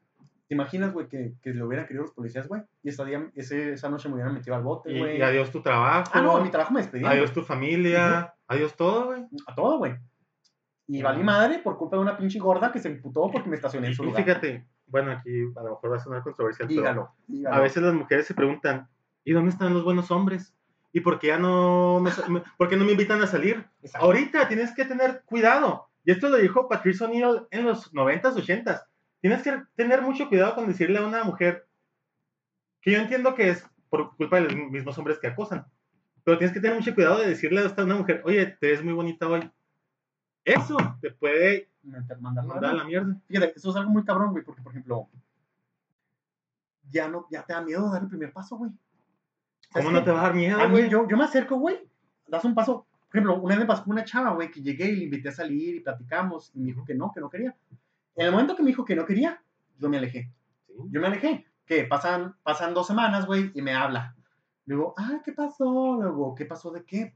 ¿Te imaginas, güey, que, que lo hubieran querido los policías, güey? Y ese día, ese, esa noche me hubieran metido al bote, Y, güey. y adiós tu trabajo, Ah, no, mi trabajo me despedí. adiós tu familia, adiós todo, güey. A todo, güey. Y valí madre por culpa de una pinche gorda que se emputó porque me estacioné en su Y lugar. fíjate, bueno, aquí a lo mejor va a sonar controversial, pero Dígalo, dígalo. a veces las mujeres se preguntan, ¿y dónde están los buenos hombres? ¿Y por qué ya no, me- por qué no me invitan a salir? Exacto. Ahorita tienes que tener cuidado. Y esto lo dijo Patrice O'Neill en los 90s, 80s. Tienes que tener mucho cuidado con decirle a una mujer que yo entiendo que es por culpa de los mismos hombres que acosan. Pero tienes que tener mucho cuidado de decirle a una mujer, oye, te ves muy bonita hoy. Eso te puede mandar a la mierda. Fíjate, eso es algo muy cabrón, güey, porque, por ejemplo, ya no, ya te da miedo dar el primer paso, güey. ¿Sabes ¿Cómo no te va a dar miedo, A mí, güey? yo, yo me acerco, güey, das un paso. Por ejemplo, una vez me pasó con una chava, güey, que llegué y le invité a salir y platicamos y me dijo que no, que no quería. En el momento que me dijo que no quería, yo me alejé. Sí. Yo me alejé. Que pasan, pasan dos semanas, güey, y me habla. Le digo, ah, ¿qué pasó? Luego, ¿qué pasó de qué?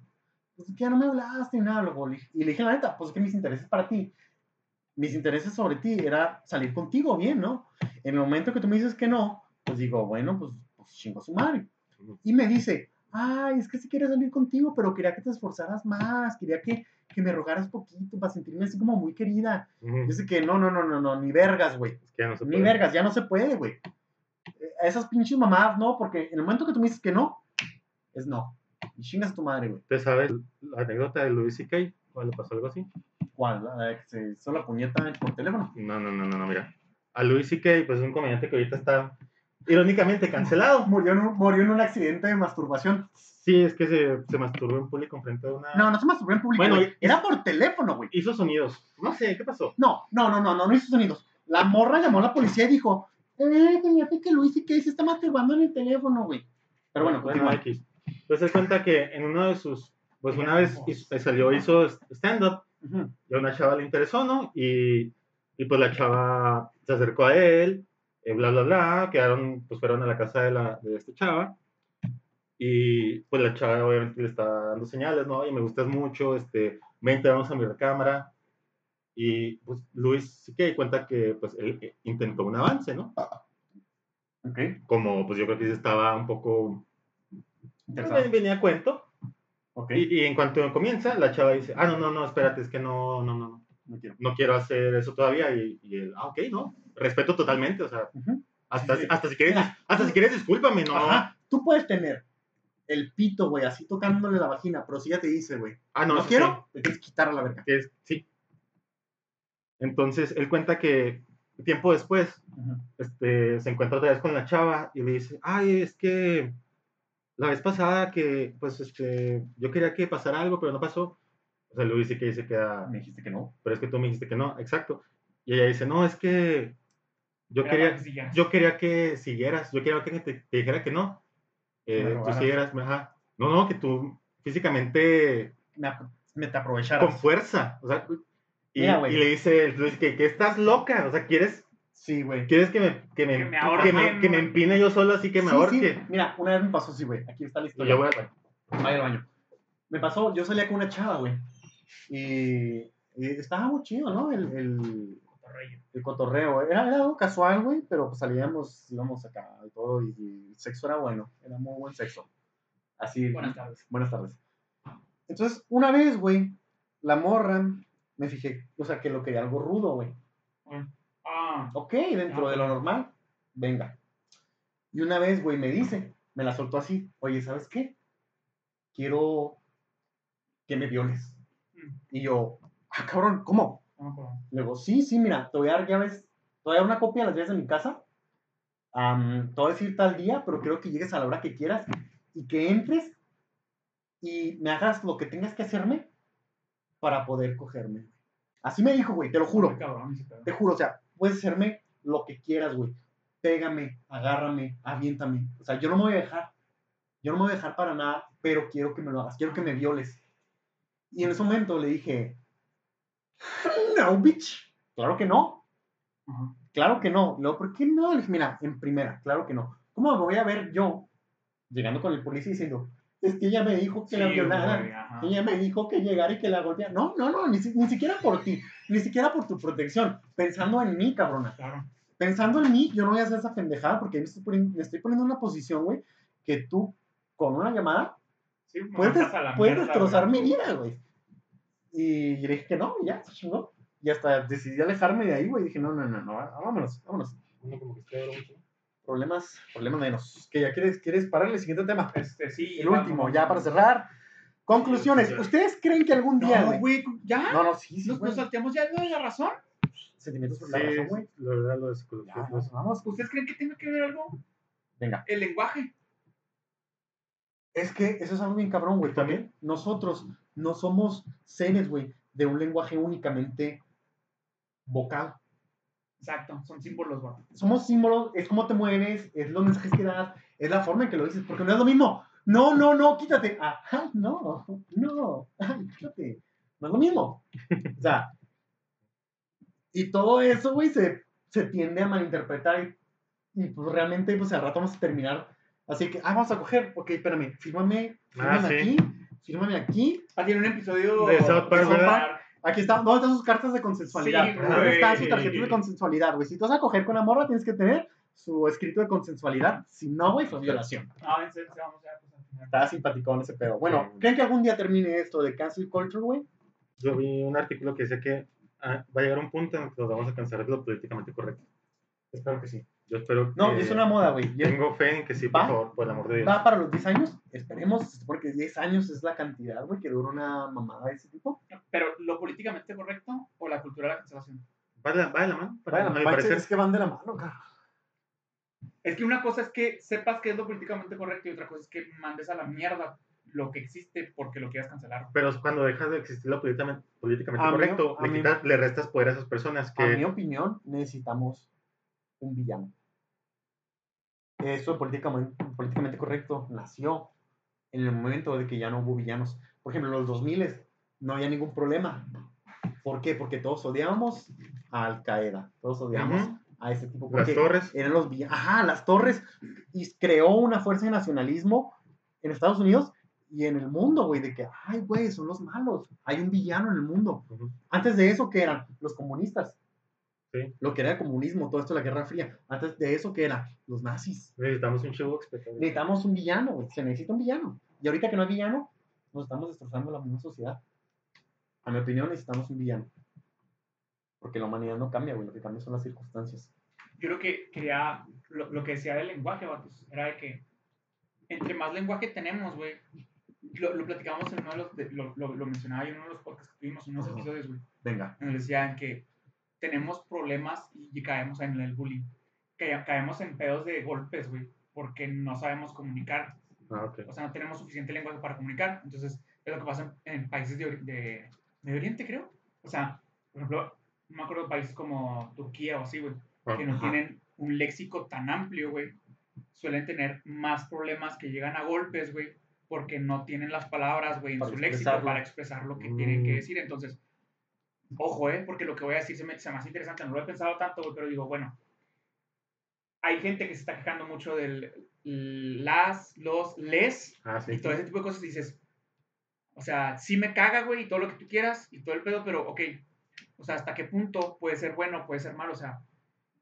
pues es que ya no me hablaste ni nada. Luego, y le dije, la neta, pues es que mis intereses para ti, mis intereses sobre ti era salir contigo bien, ¿no? En el momento que tú me dices que no, pues digo, bueno, pues, pues chingo a su madre. Y me dice, ay, es que sí quería salir contigo, pero quería que te esforzaras más, quería que, que me rogaras poquito para sentirme así como muy querida. Yo sé que no, no, no, no, no, ni vergas, güey. Es que ya no se Ni puede. vergas, ya no se puede, güey. A esas pinches mamadas, no, porque en el momento que tú me dices que no, es no. Y chingas a tu madre, güey. ¿Usted sabe la anécdota de Louis C.K.? ¿Cuál le pasó algo así? ¿Cuál? La de que se hizo la puñeta por teléfono. No, no, no, no, no, mira. A Louis C.K., pues es un comediante que ahorita está irónicamente cancelado. Murió en un, murió en un accidente de masturbación. Sí, es que se, se masturbó en público enfrente de una... No, no se masturbó en público. Bueno, güey. Era por teléfono, güey. Hizo sonidos. No sé, ¿qué pasó? No, no, no, no, no, no hizo sonidos. La morra llamó a la policía y dijo, eh, fíjate que Luis y que se está masturbando en el teléfono, güey. Pero bueno, continúa. X. Entonces se cuenta que en uno de sus... Pues una vez hizo- salió, hizo stand-up y a una chava le interesó, ¿no? Y, y pues la chava se acercó a él, eh, bla, bla, bla, quedaron, pues fueron a la casa de, la, de esta chava. Y pues la chava obviamente le está dando señales, ¿no? Y me gustas mucho, este, vente, vamos a mi recámara. Y pues Luis sí que cuenta que pues él eh, intentó un avance, ¿no? Ok, Como pues yo creo que estaba un poco... interesante. Venía a cuento. Ok, Y, y en cuanto comienza, la chava dice, ah, no, no, no, espérate, es que no, no, no, no quiero. no quiero hacer eso todavía. Y, y él, ah, ok, no, respeto totalmente, o sea, hasta, Sí, sí. hasta si quieres, Mira, hasta si quieres, discúlpame, no. Ajá, tú puedes tener el pito, güey, así tocándole la vagina, pero si ya te dice, güey, Ah, no, no, quiero, te tienes que quitar a la verga. sí, que es- sí. Entonces, él cuenta que tiempo después, este, se encuentra otra vez con la chava y le dice, ay, es que la vez pasada que, pues, este, yo quería que pasara algo, pero no pasó. O sea, Luis dice que se queda, Me dijiste que no. pero es que tú me dijiste que no, exacto. Y ella dice, no, es que yo quería, que siguieras. yo quería que siguieras, yo quería que te, te dijera que no. Eh, tú siguieras, ajá. No, no, que tú físicamente Me, me te aprovecharas. con fuerza, o sea, y, Mira, y le dice Luis que, que estás loca, o sea, quieres, Sí, güey. quieres que me, que me, Que me que me, que me empine yo solo así que me Sí, ahorque. sí. Mira, una vez me pasó así, güey. Aquí está la Y historia. yo voy al baño. Al baño. Me pasó, yo salía con una chava, güey. Y, y estaba muy chido, ¿no? El, el, Cotorreo. el cotorreo. Era, era algo casual, güey, pero pues salíamos, íbamos acá y todo. Y, y el sexo era bueno. Era muy buen sexo. Así. Buenas tardes. Buenas tardes. Entonces, una vez, güey, la morra, me fijé, o sea, que lo quería algo rudo, güey. Ah, Ok, dentro Ah, de lo normal, venga. Y una vez, güey, me dice, me la soltó así, oye, ¿sabes qué? Quiero que me violes. Mm. Y yo, ah, cabrón, ¿cómo? No me acuerdo. Luego, sí, sí, mira, te voy a dar llaves, te voy a dar una copia de las llaves de mi casa. Am, te voy a decir tal día, pero quiero que llegues a la hora que quieras y que entres y me hagas lo que tengas que hacerme para poder cogerme. Así me dijo, güey, te lo juro. Cabrón. Te juro, o sea, puedes hacerme lo que quieras, güey. Pégame, agárrame, aviéntame. O sea, yo no me voy a dejar. Yo no me voy a dejar para nada, pero quiero que me lo hagas, quiero que me violes. Y en ese momento le dije, no, bitch. Claro que no, Ajá. claro que no. Luego, ¿por qué no? Mira, en primera, claro que no. ¿Cómo me voy a ver yo llegando con el policía diciendo, es que ella me dijo que la Sí, violara? güey, ajá. Ella me dijo que llegara y que la golpeara. No, no, no, ni, ni siquiera por ti, ni siquiera por tu protección. Pensando en mí, cabrona. Claro. Pensando en mí, yo no voy a hacer esa pendejada porque me estoy poniendo, me estoy poniendo en una posición, güey, que tú, con una llamada, Sí, puedes, la puedes mierda, destrozar güey. mi vida, güey. Y le dije que no, y ya, se chingó. Y hasta decidí alejarme de ahí, güey. Dije, no, no, no, no, vámonos, vámonos. Uno como que está ahora mucho. Problemas, problemas menos. Que ya quieres, quieres parar el siguiente tema. Este, sí. El vamos, último, vamos. ya para cerrar. Conclusiones. Sí, sí. ¿Ustedes creen que algún día, No, güey? ¿ya? No, no, sí, sí, ¿Nos, nos salteamos ya de la razón? Sentimientos por Sí, la razón, güey. la verdad, lo de psicología. Ya, no sé. vamos, vamos. ¿Ustedes creen que tiene que ver algo? Venga. El lenguaje. Es que eso es algo bien cabrón, güey. También nosotros no somos seres, güey, de un lenguaje únicamente vocal. Exacto, son símbolos, güey. Somos símbolos, es cómo te mueves, es los mensajes que das, es la forma en que lo dices, porque no es lo mismo. No, no, no, quítate. Ajá, no, no, ay, quítate. No es lo mismo. O sea, y todo eso, güey, se, se tiende a malinterpretar y, y, pues realmente, pues al rato vamos a terminar. Así que, ah, vamos a coger, ok, espérame, fírmame, Ah, fírmame sí. aquí, Fírmame aquí. Ah, tiene un episodio De South Park, South ¿verdad? Park. Aquí están, ¿dónde están sus cartas de consensualidad? Sí, ¿Dónde güey. están sus tarjetas de consensualidad, güey? Si tú vas a coger con la morra, tienes que tener su escrito de consensualidad. Si no, güey, fue violación. Ah, en serio, vamos ya, pues, al final. Estaba simpaticón ese pedo. Bueno. ¿creen que algún día termine esto de cancel culture, güey? Yo vi un artículo que dice que ah, va a llegar un punto en el que nos vamos a cansar de lo políticamente correcto. Espero que sí. Yo espero No, que- es una moda, güey. Tengo fe en que sí, por ¿Va? favor, por el amor de Dios. Va para los 10 años, esperemos, porque 10 años es la cantidad, güey, que dura una mamada de ese tipo. Pero, ¿lo políticamente correcto o la cultura de la cancelación? Va de la, va de la mano. para- Bueno, a mi manches, parecer. es que van de la mano, cara. Es que una cosa es que sepas qué es lo políticamente correcto y otra cosa es que mandes a la mierda lo que existe porque lo quieras cancelar. Pero cuando dejas de existir lo políticamente, políticamente A correcto, le, mí- quitas- le restas poder a esas personas A mi que... opinión, necesitamos un villano. Eso políticamente, políticamente correcto nació en el momento de que ya no hubo villanos. Por ejemplo, en los 2000 no había ningún problema. ¿Por qué? Porque todos odiábamos a Al Qaeda, todos odiábamos Ujú. a ese tipo. Las torres. eran los villanos. Ajá, las torres. Y creó una fuerza de nacionalismo en Estados Unidos y en el mundo, güey, de que, ay, güey, son los malos. Hay un villano en el mundo. Antes de eso, ¿qué eran? Los comunistas. Sí. Lo que era el comunismo, todo esto de la Guerra Fría. Antes de eso, ¿qué era? Los nazis. Necesitamos un show espectacular. Necesitamos un villano, güey. Se necesita un villano. Y ahorita que no hay villano, nos estamos destrozando la misma sociedad. A mi opinión, necesitamos un villano. Porque la humanidad no cambia, güey. Lo que cambia son las circunstancias. Yo creo que quería, lo, lo que decía del lenguaje, vatos, era de que entre más lenguaje tenemos, güey, lo, lo platicamos en uno de los, de- lo, lo, lo mencionaba yo en uno de los podcasts que tuvimos, en unos episodios, güey, Venga. nos decían que tenemos problemas y caemos en el bullying, que caemos en pedos de golpes, güey, porque no sabemos comunicar, Ah, ok. o sea, no tenemos suficiente lenguaje para comunicar, entonces es lo que pasa en, en países de, de Medio Oriente, creo, o sea, por ejemplo, no me acuerdo de países como Turquía o así, güey, Ah, que no Ajá. tienen un léxico tan amplio, güey, suelen tener más problemas que llegan a golpes, güey, porque no tienen las palabras, güey, en Para su léxico para expresar lo que Mm. tienen que decir. Entonces, ojo, ¿eh? Porque lo que voy a decir se me, hace interesante, no lo he pensado tanto, pero digo, bueno, hay gente que se está quejando mucho del las, los, les, Ah, sí. y todo ese tipo de cosas, y dices, o sea, sí me caga, güey, y todo lo que tú quieras, y todo el pedo, pero, ok, o sea, ¿hasta qué punto puede ser bueno, puede ser malo? O sea,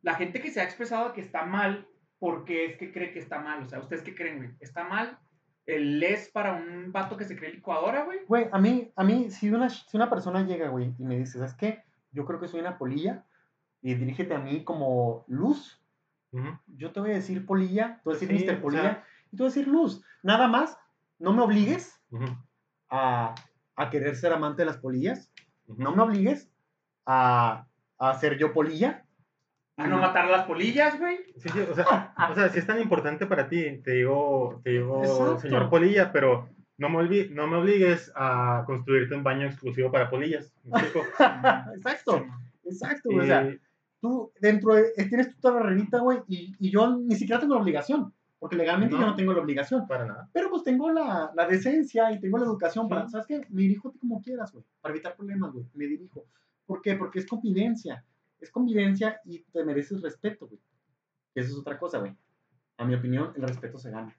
la gente que se ha expresado que está mal, ¿por qué es que cree que está mal? O sea, ¿ustedes qué creen, güey? ¿Está mal el les para un vato que se cree licuadora, güey? Güey, a mí, a mí, si una, si una persona llega, güey, y me dice, ¿sabes qué? Yo creo que soy una polilla y dirígete a mí como luz, yo te voy a decir polilla, tú vas a decir Sí, Mr. o Polilla, sea- y tú vas a decir luz. Nada más, no me obligues a, a querer ser amante de las polillas, no me obligues a, a ser yo polilla. A no matar a las polillas, güey. Sí, sí, o sea, o sea, si es tan importante para ti, te digo, te digo, Exacto. señor Polilla, pero no me, olvi- no me obligues a construirte un baño exclusivo para polillas. exacto, exacto, güey. O sea, Y- tú dentro de, eh, tienes tu terrenita, güey, y, y yo ni siquiera tengo la obligación, porque legalmente No. yo no tengo la obligación. para nada. Pero pues tengo la, la decencia y tengo la educación para, Sí. ¿sabes qué? Me dirijo como quieras, güey, para evitar problemas, güey, me dirijo. ¿Por qué? Porque es convivencia, es convivencia y te mereces respeto, güey. Eso es otra cosa, güey. A mi opinión, el respeto se gana.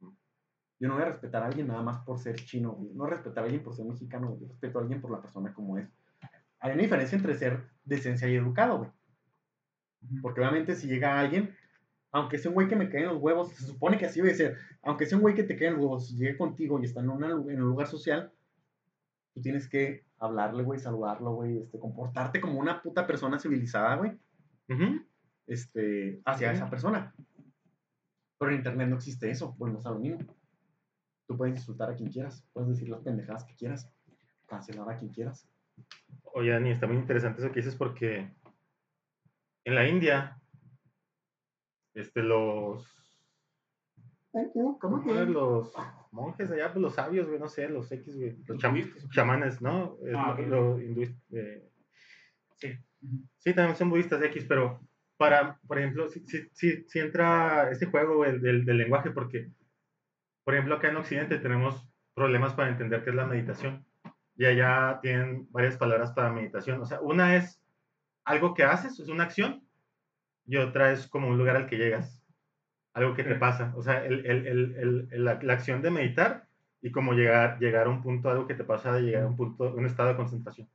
Yo no voy a respetar a alguien nada más por ser chino, güey. No respetar a alguien por ser mexicano, güey. Yo respeto a alguien por la persona como es. Hay una diferencia entre ser decencia y educado, güey. Porque obviamente si llega alguien, aunque sea un güey que me cae en los huevos, se supone que así debe ser, aunque sea un güey que te cae en los huevos, si llega contigo y está en, una- en un lugar social, tú tienes que hablarle, güey, saludarlo, güey, este, comportarte como una puta persona civilizada, güey, este, hacia esa persona. Pero en internet no existe eso, volvemos a lo mismo. Tú puedes insultar a quien quieras, puedes decir las pendejadas que quieras, cancelar a quien quieras. Oye, Dani, está muy interesante eso que dices porque en la India, este, los, ¿Cómo ¿cómo que? los monjes allá, pues los sabios, güey, no sé, los X, güey, los cham- chamanes, ¿no? Es Ah, lo- ok. lo hinduis- eh, Sí. Sí, también son budistas X, pero para, por ejemplo, sí, sí, sí entra este juego güey, del, del lenguaje, porque, por ejemplo, acá en Occidente tenemos problemas para entender qué es la meditación. Y allá tienen varias palabras para meditación. O sea, una es algo que haces, es una acción, y otra es como un lugar al que llegas, algo que te pasa. O sea, el- el- el- la, la acción de meditar y como llegar, llegar a un punto, algo que te pasa de llegar a un punto, un estado de concentración.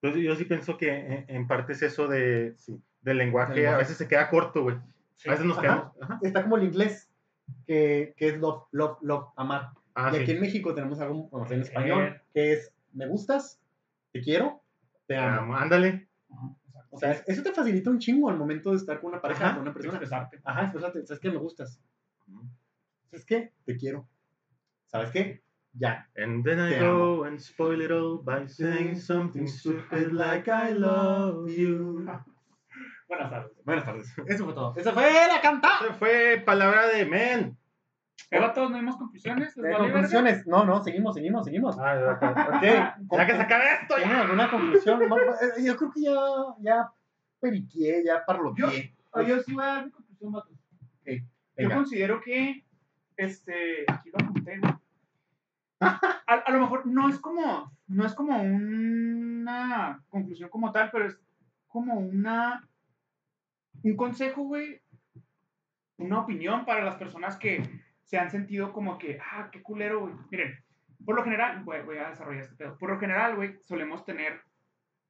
Entonces yo sí pienso que en, en parte es eso de, Sí. del lenguaje, lenguaje. a veces se queda corto, güey. Sí. A veces nos Ajá. quedamos. ajá. Está como el inglés, que, que es love, love, love, amar. Ah, y sí. aquí en México tenemos algo bueno, en español, Eh. que es me gustas, te quiero, te amo. Ándale. Ajá. O sea, eso te facilita un chingo al momento de estar con una pareja, Ajá, con una persona. Expresarte. Ajá, expresarte. ¿Sabes qué? Me gustas. ¿Sabes qué? Te quiero. ¿Sabes qué? Ya. And then I go and spoil it all by saying something stupid like I love you. Buenas tardes. Buenas tardes. Eso fue todo. Esa fue la cantada. Esa fue palabra de men. Eva, todos no dimos conclusiones. Conclusiones. No, no, seguimos, seguimos, seguimos. Ah, ya, ya. Ok. Ya que se acabe esto, ¿Tienen ya. alguna conclusión? Eh, Yo creo que ya, ya periqué, ya parloteé. Ah, Yo sí voy a dar mi conclusión, vatos. Yo considero que, este, aquí lo apunté. A, a lo mejor no es como, no es como una conclusión como tal, pero es como una, un consejo, güey, una opinión para las personas que se han sentido como que, ah, qué culero, güey. Miren, por lo general, voy, voy a desarrollar este pedo. Por lo general, güey, solemos tener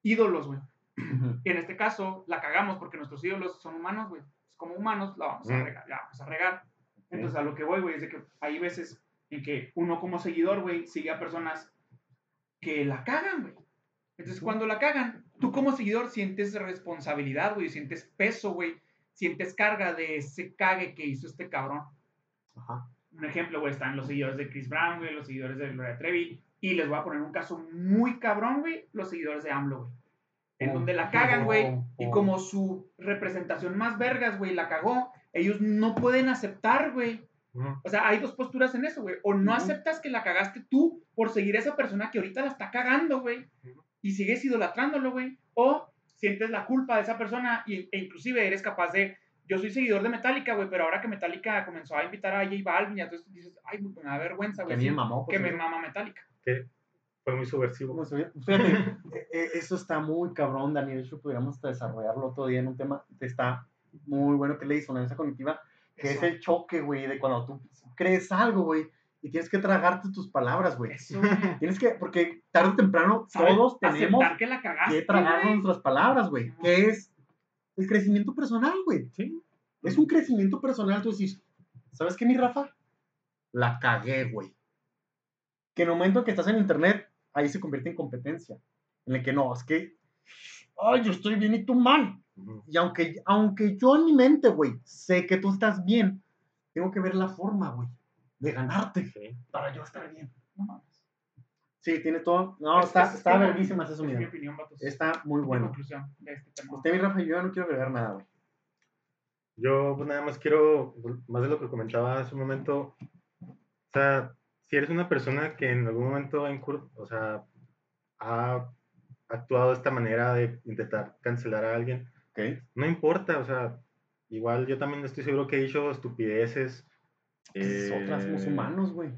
ídolos, güey. Y en este caso la cagamos porque nuestros ídolos son humanos, güey. Como humanos la vamos a regar. La vamos a regar. Entonces a lo que voy, güey, es de que hay veces en que uno como seguidor, güey, sigue a personas que la cagan, güey. Entonces cuando la cagan, tú como seguidor sientes responsabilidad, güey, sientes peso, güey, sientes carga de ese cague que hizo este cabrón. Ajá. Un ejemplo, güey, están los seguidores de Chris Brown, güey, los seguidores de Gloria Trevi. Y les voy a poner un caso muy cabrón, güey, los seguidores de AMLO, güey. En Oh, donde la cagan, güey. oh, Y oh. como su representación más vergas, güey, la cagó, ellos no pueden aceptar, güey. O sea, hay dos posturas en eso, güey. O no aceptas que la cagaste tú por seguir a esa persona que ahorita la está cagando, güey. Y sigues idolatrándolo, güey. O sientes la culpa de esa persona y, e inclusive eres capaz de... Yo soy seguidor de Metallica, güey, pero ahora que Metallica comenzó a invitar a J Balvin, y entonces dices, ay, me da vergüenza, Que güey. a mí me sí, mamó. que pues, me mama Metallica. Fue muy subversivo. Fíjate, eh, eh, eso está muy cabrón, Dani. De hecho, pudiéramos desarrollarlo otro día en un tema. Está muy bueno que le disonancia cognitiva, que es Eso. el choque, güey, de cuando tú crees algo, güey, y tienes que tragarte tus palabras, güey. Tienes que, porque tarde o temprano todos tenemos que la cagaste, que tragar nuestras palabras, güey, que es el crecimiento personal, güey. Sí. Es un crecimiento personal, tú decís, ¿sabes qué, mi Rafa? La cagué, güey. Que en el momento que estás en internet, ahí se convierte en competencia. En el que no, es que, ay, yo estoy bien y tú mal. Y aunque, aunque yo en mi mente, güey, sé que tú estás bien, tengo que ver la forma, güey, de ganarte Sí. para yo estar bien. No mames. Sí, tiene todo. No, Es- está, es- está es mi- verguísimas eso, es mi opinión, vatos. Está muy Mi bueno. conclusión de este tema. Usted, mi Rafa, yo ya no quiero agregar nada, güey. Yo pues, nada más quiero, más de lo que comentaba hace un momento, o sea, si eres una persona que en algún momento ha, o sea, ha actuado de esta manera de intentar cancelar a alguien, no importa, o sea, igual yo también estoy seguro que he dicho estupideces. Nosotras somos eh, humanos, güey.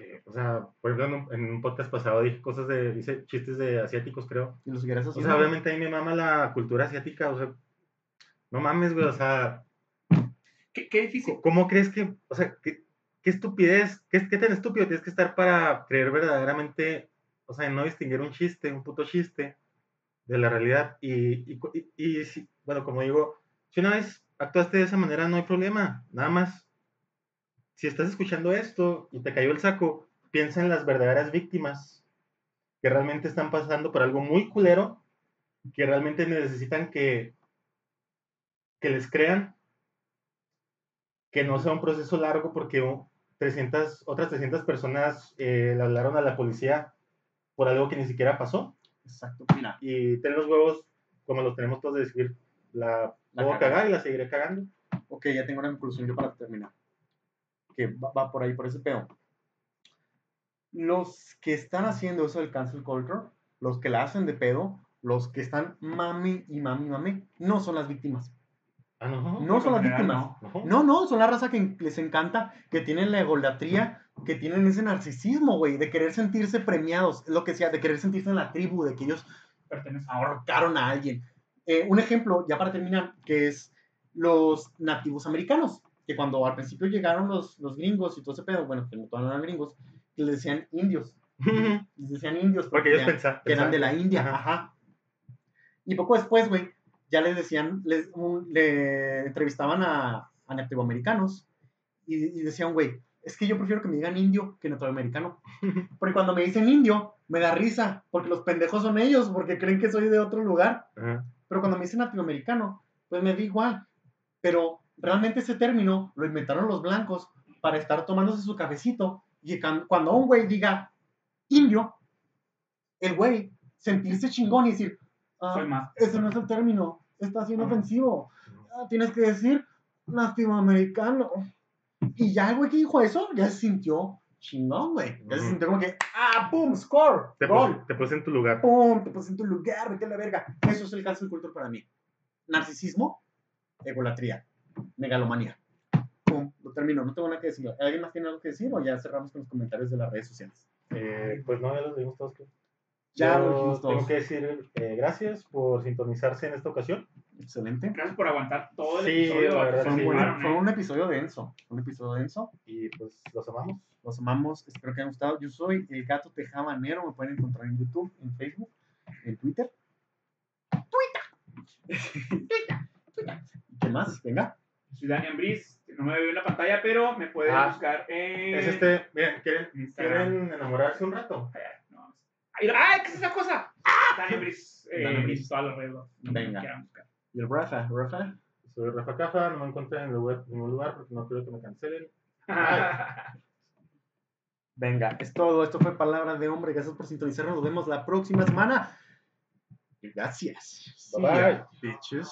Eh, o sea, por ejemplo, en un, en podcast pasado dije cosas de, hice chistes de asiáticos, creo. Y los seguirás O haciendo. sea, obviamente a mí me mama la cultura asiática, o sea, no mames, güey, o sea, Qué, qué difícil. ¿Cómo- ¿Cómo crees que, o sea, qué, qué estupidez, qué, qué tan estúpido tienes que estar para creer verdaderamente, o sea, no distinguir un chiste, un puto chiste de la realidad? Y, y, y- y si- bueno, como digo, si una vez actuaste de esa manera, no hay problema, nada más. Si estás escuchando esto y te cayó el saco, piensa en las verdaderas víctimas que realmente están pasando por algo muy culero, que realmente necesitan que, que les crean que no sea un proceso largo porque oh, 300, otras 300 personas eh, le hablaron a la policía por algo que ni siquiera pasó Exacto. Mira, y ten los huevos como los tenemos todos de decir la La puedo cagar y la seguiré cagando ok, ya tengo una conclusión yo para terminar. Que va, va por ahí, por ese pedo. Los que están haciendo eso del cancel culture, los que la hacen de pedo, los que están mami y mami, mami, no son las víctimas. ah no No son las víctimas. no. No, no, son la raza que les encanta, que tienen la egolatría, que tienen ese narcisismo, güey, de querer sentirse premiados, lo que sea, de querer sentirse en la tribu, de que ellos ahorcaron a alguien. Eh, un ejemplo, ya para terminar, que es los nativos americanos, que cuando al principio llegaron los, los gringos y todo ese pedo, bueno, que no todos eran gringos, que les decían indios. Les decían indios Porque ellos eran- pensaban que eran de la India. Ajá. Ajá. Y poco después, güey, ya les decían, les, un- le entrevistaban a, a nativoamericanos y, y decían, güey, es que yo prefiero que me digan indio que nativoamericano. Porque cuando me dicen indio, me da risa, porque los pendejos son ellos, porque creen que soy de otro lugar. Ajá. Pero cuando me dicen latinoamericano, pues me da igual. Pero realmente ese término lo inventaron los blancos para estar tomándose su cafecito. Y cuando un güey diga indio, el güey sentirse chingón y decir, ah, Soy más. ese no es el término, está siendo ofensivo. Ah, tienes que decir latinoamericano. Y ya el güey que dijo eso, ya se sintió chingón, güey. Ya se sintió como que, ah, boom, score, Te, gol. puse, te puse en tu lugar. ¡pum! Te puse en tu lugar, vete a la verga. Eso es el cancel culture para mí. Narcisismo, egolatría, megalomanía. ¡Pum! Lo termino, no tengo nada que decir. ¿Alguien más tiene algo que decir o ya cerramos con los comentarios de las redes sociales? Eh, pues no, ya los dimos todos. creo. Ya Yo lo dijimos todos. Tengo que decir eh, gracias por sintonizarse en esta ocasión. Excelente. Gracias por aguantar todo el Sí, episodio. la verdad, Fue un, sí. buen- Claro, fue un episodio denso. Un episodio denso. Y pues los amamos. Los amamos. Espero que hayan gustado. Yo soy el gato tejabanero. Me pueden encontrar en YouTube, en Facebook, en Twitter. Twitter. Twitter. Twitter. ¿Y qué más? Venga. Soy Daniel Briz, no me veo en la pantalla, pero me pueden Ah, buscar en Es este, miren, ¿quieren. ¿quieren enamorarse un rato? No, ¡Ay, ¡Ay, qué es esa cosa! Daniel Briz, eh, Daniel Briz. todas las redes. Venga. Y el Rafa. Rafa. Soy Rafa Cafa, no me encuentran en el web- en ningún lugar porque no quiero que me cancelen. Venga, es todo. Esto fue Palabras de Hombre. Gracias por sintonizarnos. Nos vemos la próxima semana. Gracias. Bye bye. Bitches.